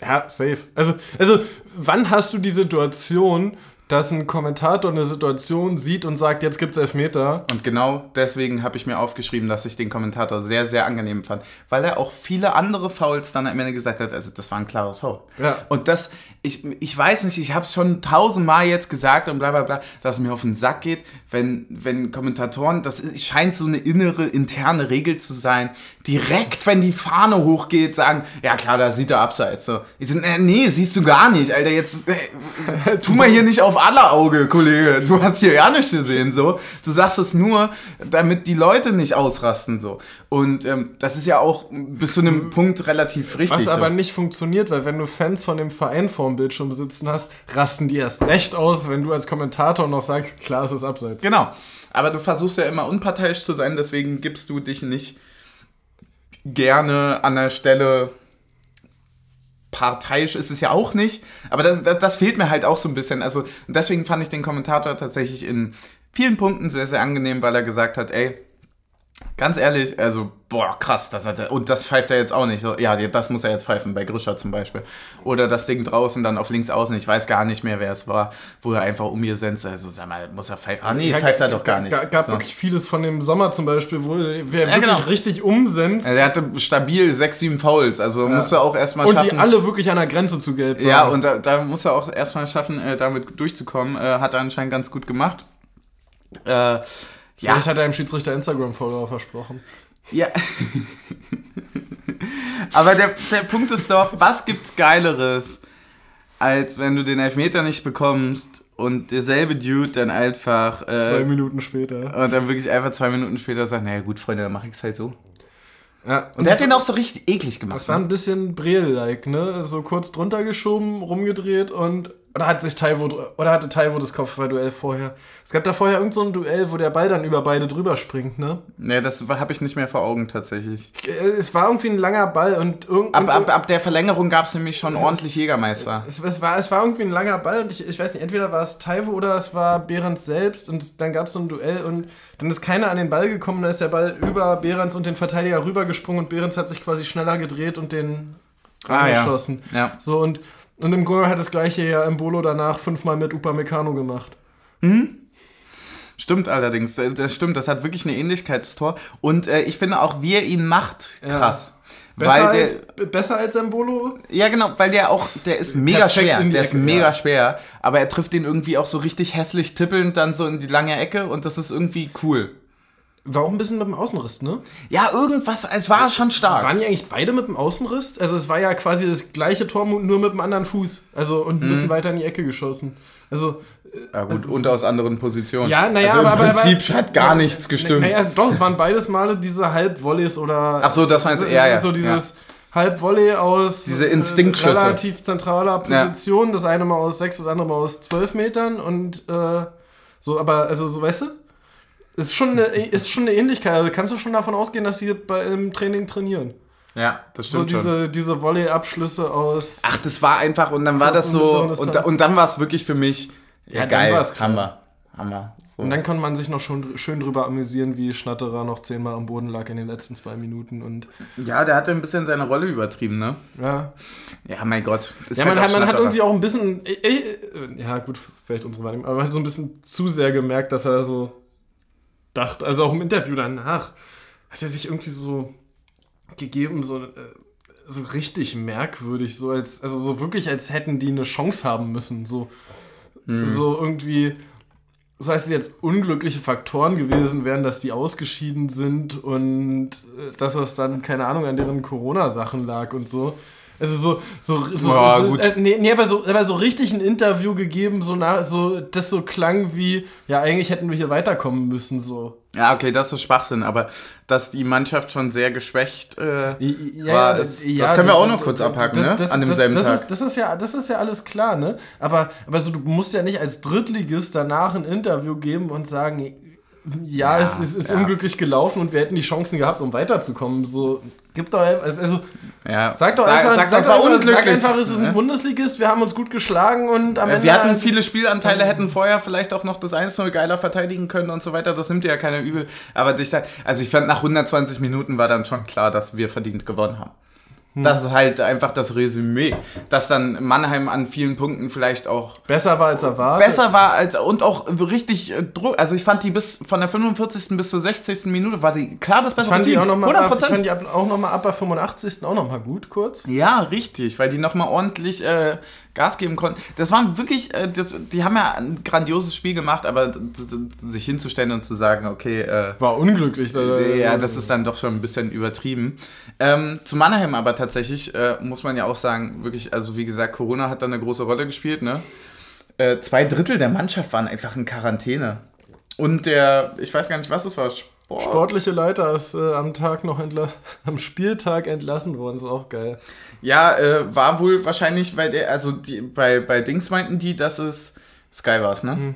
Ja, safe. Also, also, wann hast du die Situation, dass ein Kommentator eine Situation sieht und sagt, jetzt gibt's Elfmeter? Und genau deswegen habe ich mir aufgeschrieben, dass ich den Kommentator sehr, sehr angenehm fand. Weil er auch viele andere Fouls dann am Ende gesagt hat, also das war ein klares Foul. Ja. Und das, ich, ich weiß nicht, ich habe es schon tausendmal jetzt gesagt und bla bla bla, dass es mir auf den Sack geht, wenn, wenn Kommentatoren, das ist- scheint so eine innere, interne Regel zu sein, direkt, wenn die Fahne hochgeht, sagen, ja klar, da sieht er abseits. So. Ich so, äh, nee, siehst du gar nicht, Alter, jetzt äh, tu mal hier nicht auf alle Auge, Kollege. Du hast hier ja nichts gesehen, so. Du sagst es nur, damit die Leute nicht ausrasten, so. Und ähm, das ist ja auch bis zu einem Punkt relativ richtig. Was so. aber nicht funktioniert, weil wenn du Fans von dem Verein vorm Bildschirm sitzen hast, rasten die erst recht aus, wenn du als Kommentator noch sagst, klar, es ist abseits. Genau. Aber du versuchst ja immer unparteiisch zu sein, deswegen gibst du dich nicht gerne an der Stelle. Parteiisch ist es ja auch nicht, aber das, das, das fehlt mir halt auch so ein bisschen. Also deswegen fand ich den Kommentator tatsächlich in vielen Punkten sehr, sehr angenehm, weil er gesagt hat, ey, Ganz ehrlich, also, boah, krass, das hat er, und das pfeift er jetzt auch nicht. So, Ja, das muss er jetzt pfeifen, bei Grischer zum Beispiel. Oder das Ding draußen dann auf links außen, ich weiß gar nicht mehr, wer es war, wo er einfach umgesenzt, also sag mal, muss er pfeifen? Ah, nee, Ja, pfeift er doch gar nicht. Gab, gab So. wirklich vieles von dem Sommer zum Beispiel, wo wer wirklich genau. richtig umsenzt. Also, er hatte stabil sechs, sieben Fouls, also musste auch erstmal und schaffen. die alle wirklich an der Grenze zu gelb waren. ja, und da, da muss er auch erstmal schaffen, äh, damit durchzukommen. Äh, hat er anscheinend ganz gut gemacht. Äh, ja, Vielleicht hat er dem Schiedsrichter Instagram-Follower versprochen. Ja. <laughs> Aber der, der Punkt ist doch, was gibt's Geileres, als wenn du den Elfmeter nicht bekommst und derselbe Dude dann einfach. Zwei Äh, Minuten später. und dann wirklich einfach zwei Minuten später sagt, naja gut, Freunde, dann mach ich's halt so. Ja, Und der hat den auch so richtig eklig gemacht. Das war ein bisschen Breel-like, ne? So kurz drunter geschoben, rumgedreht und. Oder hat sich Taiwo, oder hatte Taiwo das Kopfballduell vorher? Es gab da vorher irgend so ein Duell, wo der Ball dann über beide drüber springt, ne? Nee, das habe ich nicht mehr vor Augen tatsächlich. Äh, Es war irgendwie ein langer Ball und irgend, Ab, ab, ab der Verlängerung gab's nämlich schon ordentlich Jägermeister. Es, es, war, es war irgendwie ein langer Ball und ich, ich weiß nicht, entweder war es Taiwo oder es war Behrens selbst und es, dann gab es so ein Duell und dann ist keiner an den Ball gekommen, dann ist der Ball über Behrens und den Verteidiger rübergesprungen und Behrens hat sich quasi schneller gedreht und den Ah, ja. angeschossen. Ja. So und, und im Goal hat das gleiche ja im Bolo danach fünfmal mit Upamecano gemacht. Stimmt allerdings, das stimmt, das hat wirklich eine Ähnlichkeit, das Tor. Und äh, ich finde auch, wie er ihn macht, krass. Besser, Weil der, als, besser als Mbolo? Ja, genau, weil der auch, der ist mega Perfekt schwer. Der ist Ecke, mega ja. schwer, aber er trifft den irgendwie auch so richtig hässlich tippelnd dann so in die lange Ecke und das ist irgendwie cool. War auch ein bisschen mit dem Außenriss, ne? Ja, irgendwas, es war schon stark. Waren die eigentlich beide mit dem Außenriss? Also es war ja quasi das gleiche Tor, nur mit dem anderen Fuß. Also und ein Mhm. bisschen weiter in die Ecke geschossen. Also Ja gut, und aus anderen Positionen. Ja, naja, also im aber, Prinzip aber, hat gar nichts gestimmt. Naja, doch, es waren beides Male diese Halbvolleys oder. Ach so, das meinst du, so, ja, ja, So dieses Halbvolley aus. Diese äh, Instinktschüsse. relativ zentraler Position. Das eine mal aus sechs, das andere mal aus zwölf Metern und äh, so, aber, also, so weißt du? Ist schon, eine, ist schon eine Ähnlichkeit. Also kannst du schon davon ausgehen, dass sie bei, im Training trainieren. Ja, das So stimmt schon. diese, diese Volley-Abschlüsse aus. Ach, das war einfach und dann war das so und, da, und dann war es wirklich für mich ja, dann geil. Hammer, Hammer. So. Und dann konnte man sich noch schon schön drüber amüsieren, wie Schnatterer noch zehnmal am Boden lag in den letzten zwei Minuten. Und ja, der hatte ein bisschen seine Rolle übertrieben, ne? ja, Ja, mein Gott. Ist Ja, halt man, hat, man hat irgendwie auch ein bisschen, äh, äh, ja gut, vielleicht unsere Wahrnehmung, aber man hat so ein bisschen zu sehr gemerkt, dass er so dachte, also auch im Interview danach, hat er sich irgendwie so gegeben, so, äh, so richtig merkwürdig, so als, also so wirklich, als hätten die eine Chance haben müssen, so, so irgendwie, so heißt es jetzt unglückliche Faktoren gewesen wären, dass die ausgeschieden sind und äh, dass das dann, keine Ahnung, an deren Corona-Sachen lag und so. Also so, so, so, Ja, so. Äh, nee, nee, aber so, aber so richtig ein Interview gegeben, so nach, so, das so klang wie, ja, eigentlich hätten wir hier weiterkommen müssen, so. Ja, okay, das ist Schwachsinn, aber dass die Mannschaft schon sehr geschwächt äh, Ja, war, ist, ja, das können wir auch noch kurz abhaken, das- ne? das- An demselben das Tag. Ist, das, ist ja, das ist ja alles klar, ne? Aber, aber so, du musst ja nicht als Drittligist danach ein Interview geben und sagen, ja, Ja, es ist, ist ja. unglücklich gelaufen und wir hätten die Chancen gehabt, um weiterzukommen. So, gibt doch also, also ja. sag doch Sag- einfach, sag sag einfach doch einfach. Sag einfach, es ist ein? Bundesligist, wir haben uns gut geschlagen und am Äh, Ende. Wir hatten viele Spielanteile, hätten vorher vielleicht auch noch das 1-0 geiler verteidigen können und so weiter. Das nimmt dir ja keiner übel. Aber ich sag, also ich fand, nach 120 Minuten war dann schon klar, dass wir verdient gewonnen haben. Hm. Das ist halt einfach das Resümee. Dass dann Mannheim an vielen Punkten vielleicht auch besser war als erwartet. besser war als und auch richtig äh, Druck. Also ich fand die bis von der 45. bis zur 60. Minute war die klar das Ich bessere fand die Team. auch nochmal ab, 100%. ich fand die ab, auch noch mal ab bei 85. auch nochmal gut, kurz. Ja, richtig, weil die nochmal ordentlich äh, Gas geben konnten. Das waren wirklich, äh, das, die haben ja ein grandioses Spiel gemacht, aber sich hinzustellen und zu sagen, okay, äh, War unglücklich. äh, ja, das ist dann doch schon ein bisschen übertrieben. Ähm, zu Mannheim aber tatsächlich äh, muss man ja auch sagen, wirklich, also wie gesagt, Corona hat da eine große Rolle gespielt, ne? Äh, zwei Drittel der Mannschaft waren einfach in Quarantäne. Und der, ich weiß gar nicht, was es war, Sport. Sportliche Leiter ist äh, am Tag noch <laughs> am Spieltag entlassen worden, ist auch geil. Ja, äh, war wohl wahrscheinlich, weil der, also die, bei, bei Dings meinten die, dass es Sky war es, ne? Mhm.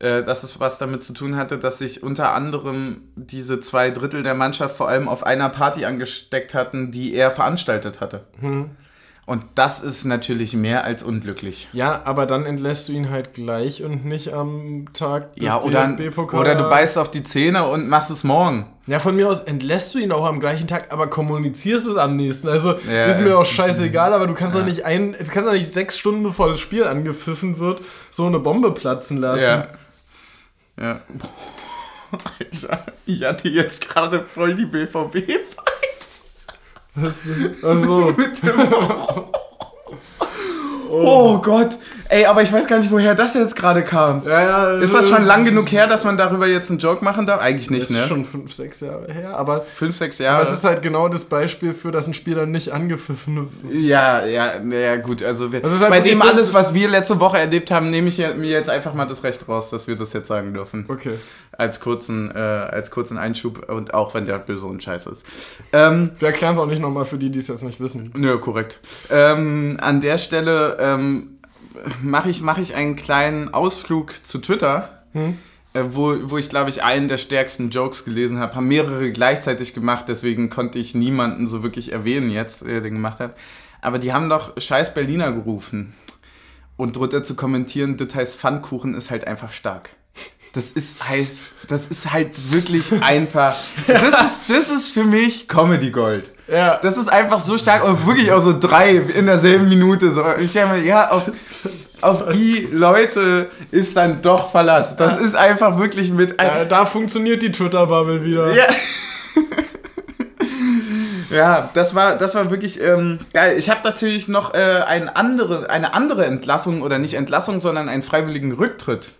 Äh, dass es was damit zu tun hatte, dass sich unter anderem diese zwei Drittel der Mannschaft vor allem auf einer Party angesteckt hatten, die er veranstaltet hatte. Mhm. Und das ist natürlich mehr als unglücklich. Ja, aber dann entlässt du ihn halt gleich und nicht am Tag des Ja, oder, oder du beißt auf die Zähne und machst es morgen. Ja, von mir aus entlässt du ihn auch am gleichen Tag, aber kommunizierst es am nächsten. Also Ja, ist mir ja. auch scheißegal, aber du kannst doch nicht ein, du kannst doch nicht sechs Stunden bevor das Spiel angepfiffen wird, so eine Bombe platzen lassen. Ja. Ja. <laughs> Alter, ich hatte jetzt gerade voll die BVB-Vibes. Also, <laughs> <laughs> Oh Gott. Ey, aber ich weiß gar nicht, woher das jetzt gerade kam. ja, ja, Ist das schon lang genug her, dass man darüber jetzt einen Joke machen darf? Eigentlich nicht, Das ne? ist schon fünf, sechs Jahre her, aber, Fünf, sechs aber Jahre. es ist halt genau das Beispiel für, dass ein Spieler nicht angepfiffen wird. ja, ja, ja, gut. Also, wir, Das ist halt bei dem das- alles, was wir letzte Woche erlebt haben, nehme ich mir jetzt einfach mal das Recht raus, dass wir das jetzt sagen dürfen. Okay. Als kurzen, äh, als kurzen Einschub und auch wenn der böse und scheiße ist. Ähm, Wir erklären es auch nicht nochmal für die, die es jetzt nicht wissen. Nö, korrekt. Ähm, an der Stelle ähm, mache ich, mach ich einen kleinen Ausflug zu Twitter, Hm? äh, wo, wo ich, glaube ich, einen der stärksten Jokes gelesen habe. Haben mehrere gleichzeitig gemacht, deswegen konnte ich niemanden so wirklich erwähnen jetzt, der den gemacht hat. Aber die haben doch scheiß Berliner gerufen. Und drunter zu kommentieren, das heißt, Pfannkuchen ist halt einfach stark. Das ist heißt, das ist halt wirklich einfach. Das ist, das ist für mich Comedy Gold. Ja. Das ist einfach so stark und wirklich auch so drei in derselben Minute. So. Ich denke mir, ja, auf, auf die Leute ist dann doch Verlass. Das ist einfach wirklich mit. Ja, Ein, da funktioniert die Twitter-Bubble wieder. ja. ja, das war, das war wirklich ähm, geil. Ich habe natürlich noch äh, eine, andere, eine andere Entlassung oder nicht Entlassung, sondern einen freiwilligen Rücktritt.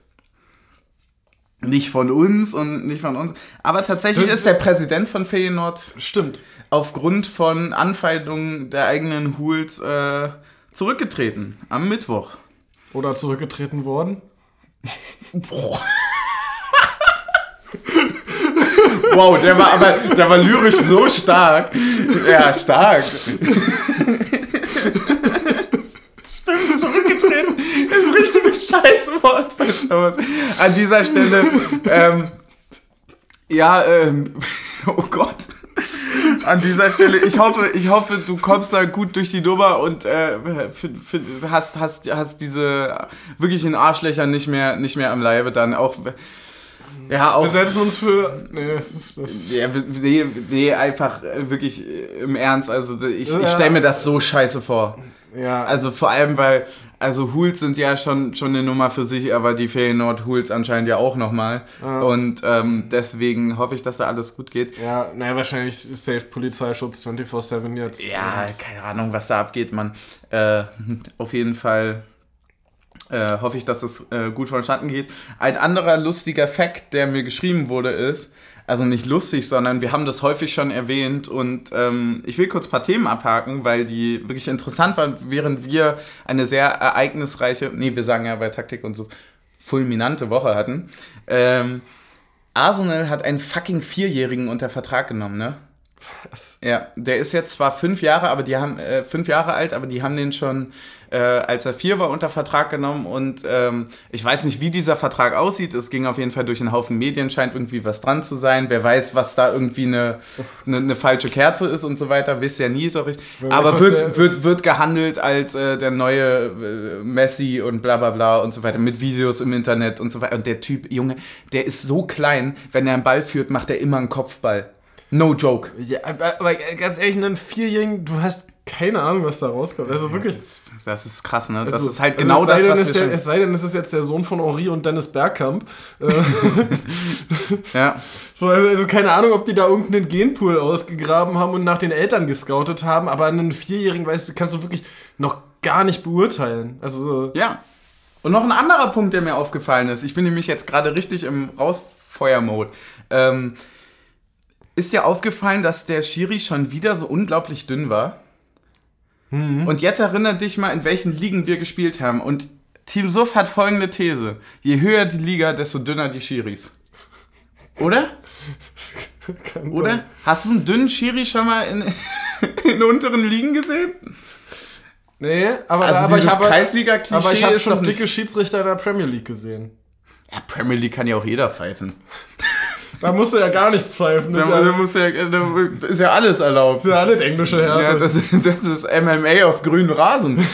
Nicht von uns und nicht von uns. Aber tatsächlich ist der Präsident von Feyenoord Stimmt. aufgrund von Anfeindungen der eigenen Hools äh, zurückgetreten am Mittwoch. Oder zurückgetreten worden. Wow, der war aber der war lyrisch so stark. Ja, stark. Stimmt, zurückgetreten ist ein richtiges Sowas. An dieser Stelle, ähm, ja, ähm, <laughs> oh Gott. An dieser Stelle, ich hoffe, ich hoffe, du kommst da gut durch die Nummer und äh, hast, hast, hast diese wirklichen Arschlöcher nicht mehr, nicht mehr am Leibe dann auch. Ja, auch. Wir setzen uns für. Nee, das, das. Ja, nee, nee, einfach äh, wirklich äh, im Ernst. Also ich, Ja. ich stelle mir das so scheiße vor. Ja, Also vor allem, weil, also Hools sind ja schon, schon eine Nummer für sich, aber die Feyenoord Hools anscheinend ja auch nochmal. Ja. Und ähm, deswegen hoffe ich, dass da alles gut geht. ja, naja, wahrscheinlich safe Polizeischutz 24-7 jetzt. Ja, Und- keine Ahnung, was da abgeht, Mann. Äh, auf jeden Fall äh, hoffe ich, dass es äh, gut vonstatten geht. Ein anderer lustiger Fact, der mir geschrieben wurde, ist, also nicht lustig, sondern wir haben das häufig schon erwähnt und ähm, ich will kurz ein paar Themen abhaken, weil die wirklich interessant waren, während wir eine sehr ereignisreiche, nee, wir sagen ja bei Taktik und so, fulminante Woche hatten. Ähm, Arsenal hat einen fucking Vierjährigen unter Vertrag genommen, ne? Was? Ja, der ist jetzt zwar fünf Jahre, aber die haben äh, fünf Jahre alt, aber die haben den schon, äh, als er vier war, unter Vertrag genommen und ähm, ich weiß nicht, wie dieser Vertrag aussieht. Es ging auf jeden Fall durch einen Haufen Medien, scheint irgendwie was dran zu sein. Wer weiß, was da irgendwie eine, eine, eine falsche Kerze ist und so weiter, wisst ja nie so richtig. Wer aber wird, der- wird, wird gehandelt als äh, der neue äh, Messi und bla bla bla und so weiter, mit Videos im Internet und so weiter. Und der Typ, Junge, der ist so klein, wenn er einen Ball führt, macht er immer einen Kopfball. No joke. Ja, aber, aber ganz ehrlich, einen Vierjährigen, du hast keine Ahnung, was da rauskommt. Also wirklich. Das ist krass, ne? Das Also- ist halt also genau sei das, was es wir der, schon... Es sei denn, es ist jetzt der Sohn von Henri und Dennis Bergkamp. Äh, <laughs> Ja, so, also, also keine Ahnung, ob die da irgendeinen Genpool ausgegraben haben und nach den Eltern gescoutet haben, aber einen Vierjährigen, weißt du, kannst du wirklich noch gar nicht beurteilen. Also so. ja. Und noch ein anderer Punkt, der mir aufgefallen ist. Ich bin nämlich jetzt gerade richtig im Rausfeuer-Mode. Ähm, ist dir aufgefallen, dass der Schiri schon wieder so unglaublich dünn war? Und jetzt erinnere dich mal, in welchen Ligen wir gespielt haben. Und Team Suff hat folgende These. Je höher die Liga, desto dünner die Schiris. Oder? Oder? sein. Hast du einen dünnen Schiri schon mal in, <laughs> in unteren Ligen gesehen? Nee, aber, Also aber ich habe aber ich habe ist schon nicht- dicke Schiedsrichter in der Premier League gesehen. Ja, Premier League kann ja auch jeder pfeifen. Da musst du ja gar nichts pfeifen. Das Da, ist da, ja, muss ja, da ist ja alles erlaubt. das ist ja alles englische Härte. Ja, das, das ist MMA auf grünem Rasen.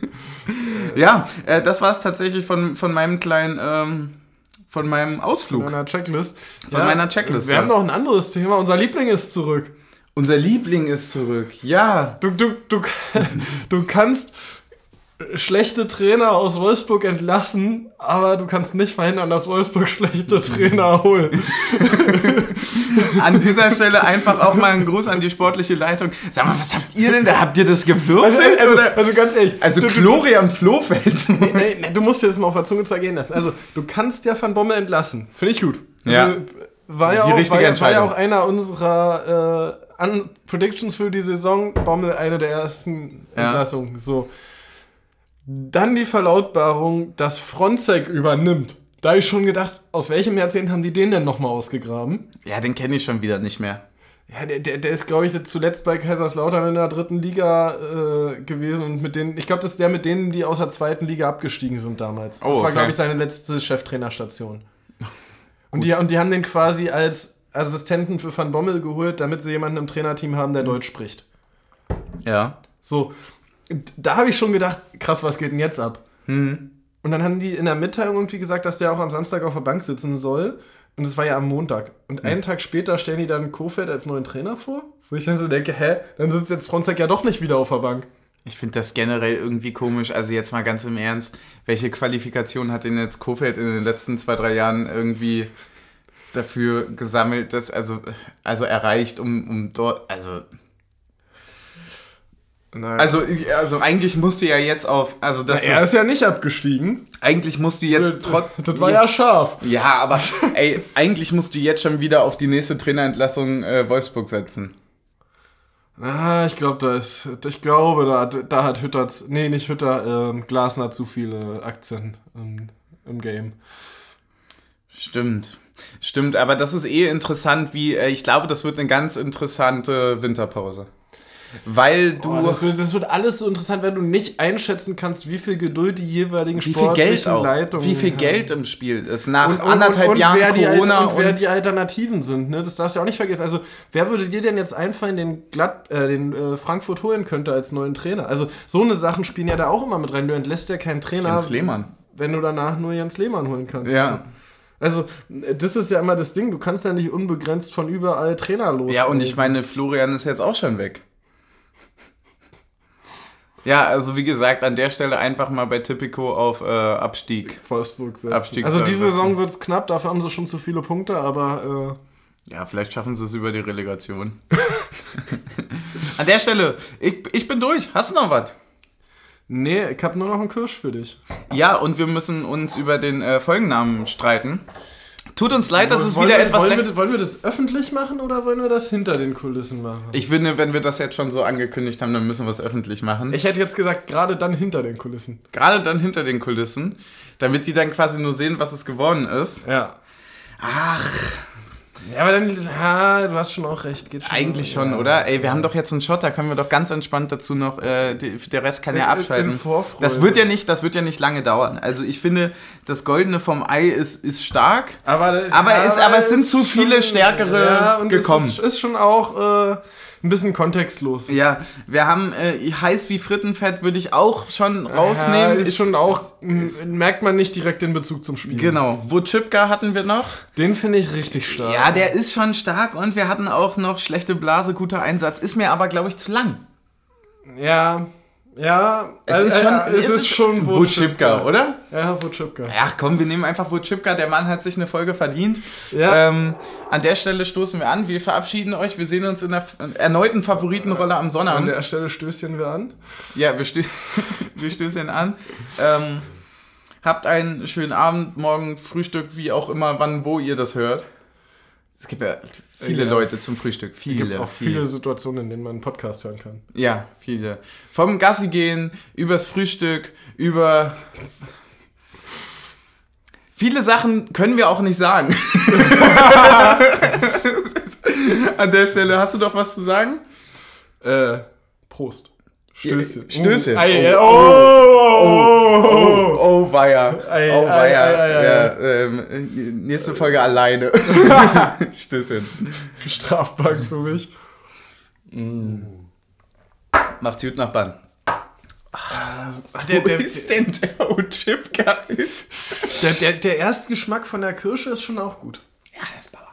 <laughs> ja, äh, das war es tatsächlich von, von meinem kleinen, ähm, von meinem Ausflug. Von meiner Checklist. Von meiner Checklist, Wir ja. haben noch ein anderes Thema. Unser Liebling ist zurück. Unser Liebling ist zurück. Ja. Du, du, du, du kannst schlechte Trainer aus Wolfsburg entlassen, aber du kannst nicht verhindern, dass Wolfsburg schlechte Trainer holt. <laughs> An dieser Stelle einfach auch mal einen Gruß an die sportliche Leitung. Sag mal, was habt ihr denn da? Habt ihr das gewürfelt? Also, oder? also ganz ehrlich. Also du, Florian Flohfeld. nee, nee, du musst dir das mal auf der Zunge zergehen lassen. Also, du kannst ja Van Bommel entlassen. Finde ich gut. Ja. Also, war ja, Die auch, richtige war, ja, war ja Entscheidung. auch einer unserer äh, Predictions für die Saison. Bommel eine der ersten Ja. Entlassungen. So. Dann die Verlautbarung, dass Fronzek übernimmt. Da habe ich schon gedacht, aus welchem Jahrzehnt haben die den denn nochmal ausgegraben? Ja, den kenne ich schon wieder nicht mehr. Ja, der, der, der ist, glaube ich, zuletzt bei Kaiserslautern in der dritten Liga äh, gewesen und mit denen, ich glaube, das ist der mit denen, die aus der zweiten Liga abgestiegen sind damals. Das Oh, war, okay. glaube ich, seine letzte Cheftrainerstation. <laughs> Und die, und die haben den quasi als Assistenten für Van Bommel geholt, damit sie jemanden im Trainerteam haben, der Deutsch spricht. Ja. So, da habe ich schon gedacht, krass, was geht denn jetzt ab? Hm. Und dann haben die in der Mitteilung irgendwie gesagt, dass der auch am Samstag auf der Bank sitzen soll. Und das war ja am Montag. Und einen Tag später stellen die dann Kofeld als neuen Trainer vor. Wo ich dann so denke, hä, dann sitzt jetzt Fronzek ja doch nicht wieder auf der Bank. Ich finde das generell irgendwie komisch. Also jetzt mal ganz im Ernst, welche Qualifikation hat denn jetzt Kofeld in den letzten zwei, drei Jahren irgendwie dafür gesammelt, dass, also, also erreicht, um, um dort, also, Naja. also, also eigentlich musst du ja jetzt auf, also das, er ist ja nicht abgestiegen. eigentlich musst du jetzt Das, trotz, das war ja scharf. ja, aber <laughs> ey, eigentlich musst du jetzt schon wieder auf die nächste Trainerentlassung äh, Wolfsburg setzen. Ah, ich glaube, da ist, ich glaube, da, hat- da hat Hütter, nee, nicht Hütter, ähm, Glasner zu viele Aktien im, im Game. Stimmt. Stimmt, aber das ist eh interessant, wie, äh, ich glaube, das wird eine ganz interessante Winterpause. Weil du. Oh, das, wird, das wird alles so interessant, wenn du nicht einschätzen kannst, wie viel Geduld die jeweiligen wie viel Geld auch. Leitungen Wie viel haben. Geld im Spiel ist. Nach Und- und- anderthalb und, Jahren wer die Corona Alter, und wer die Alternativen sind, ne? Das darfst du auch nicht vergessen. Also, wer würde dir denn jetzt einfallen, den Glatt, äh, den äh, Frankfurt holen könnte als neuen Trainer? Also, so eine Sachen spielen ja da auch immer mit rein. Du entlässt ja keinen Trainer, Jens Lehmann. wenn du danach nur Jens Lehmann holen kannst. Ja. Also, das ist ja immer das Ding. Du kannst ja nicht unbegrenzt von überall Trainer los. Ja, und ich meine, Florian ist jetzt auch schon weg. Ja, also wie gesagt, an der Stelle einfach mal bei Tipico auf äh, Abstieg. Wolfsburg setzen. Abstieg Also, diese. Saison wird es knapp. Dafür haben sie schon zu viele Punkte, aber. Äh, Ja, vielleicht schaffen sie es über die Relegation. <laughs> an der Stelle, ich, ich bin durch. Hast du noch was? Nee, ich habe nur noch einen Kirsch für dich. Ja, und wir müssen uns über den äh, Folgennamen streiten. Tut uns leid, dass es Wollen wieder wir, etwas... wollen, wir, wollen wir das öffentlich machen oder wollen wir das hinter den Kulissen machen? Ich finde, wenn wir das jetzt schon so angekündigt haben, dann müssen wir es öffentlich machen. Ich hätte jetzt gesagt, gerade dann hinter den Kulissen. Gerade dann hinter den Kulissen, damit die dann quasi nur sehen, was es geworden ist. Ja. Ach, Ja, aber dann, ja, du hast schon auch recht. Geht schon eigentlich schon, ja. oder? Ey, wir haben doch jetzt einen Shot, da können wir doch ganz entspannt dazu noch, äh, die, der Rest kann ja In- in abschalten. Vorfreude. Das wird ja nicht, das wird ja nicht lange dauern. Also ich finde, das Goldene vom Ei ist, ist stark. Aber, Aber ja, es- aber es sind ist zu viele stärkere und gekommen. Es ist, ist schon auch äh, ein bisschen kontextlos. Ja, wir haben äh, heiß wie Frittenfett, würde ich auch schon rausnehmen. Ja, ist, schon auch, merkt man nicht direkt den Bezug zum Spiel. Genau. Wutschipka hatten wir noch. Den finde ich richtig stark. Ja, der ist schon stark und wir hatten auch noch schlechte Blase, guter Einsatz. Ist mir aber, glaube ich, zu lang. Ja, ja. Es äh, ist schon, äh, es ist schon Wutschipka, oder? Ja, Wutschipka. Ja, komm, wir nehmen einfach Wutschipka. Der Mann hat sich eine Folge verdient. Ja. Ähm, an der Stelle stoßen wir an. Wir verabschieden euch. Wir sehen uns in der erneuten Favoritenrolle am An Sonnabend. der Stelle stößchen wir an. Ja, wir, stö <laughs> wir stößen an. Ähm, habt einen schönen Abend, morgen Frühstück, wie auch immer, wann, wo ihr das hört. Es gibt ja viele Ja. Leute zum Frühstück. Es Viele, gibt auch viele Situationen, in denen man einen Podcast hören kann. Ja, viele. Vom Gassi gehen, übers Frühstück, über. Viele Sachen können wir auch nicht sagen. <laughs> An der Stelle, hast du doch was zu sagen? Äh, Prost. Stößchen. Stößchen. Uh, ei, Oh, oh, oh, Oh, oh, weia. Ei, oh, ei, weia. ei, ei, ei. Ja, ähm, nächste Folge alleine. <laughs> Stößchen. Strafbank für mich. Macht's gut, Nachbarn. Der, Wo der, ist denn der O-Chip geil? der, der, der Erstgeschmack von der Kirsche ist schon auch gut. Ja, das baut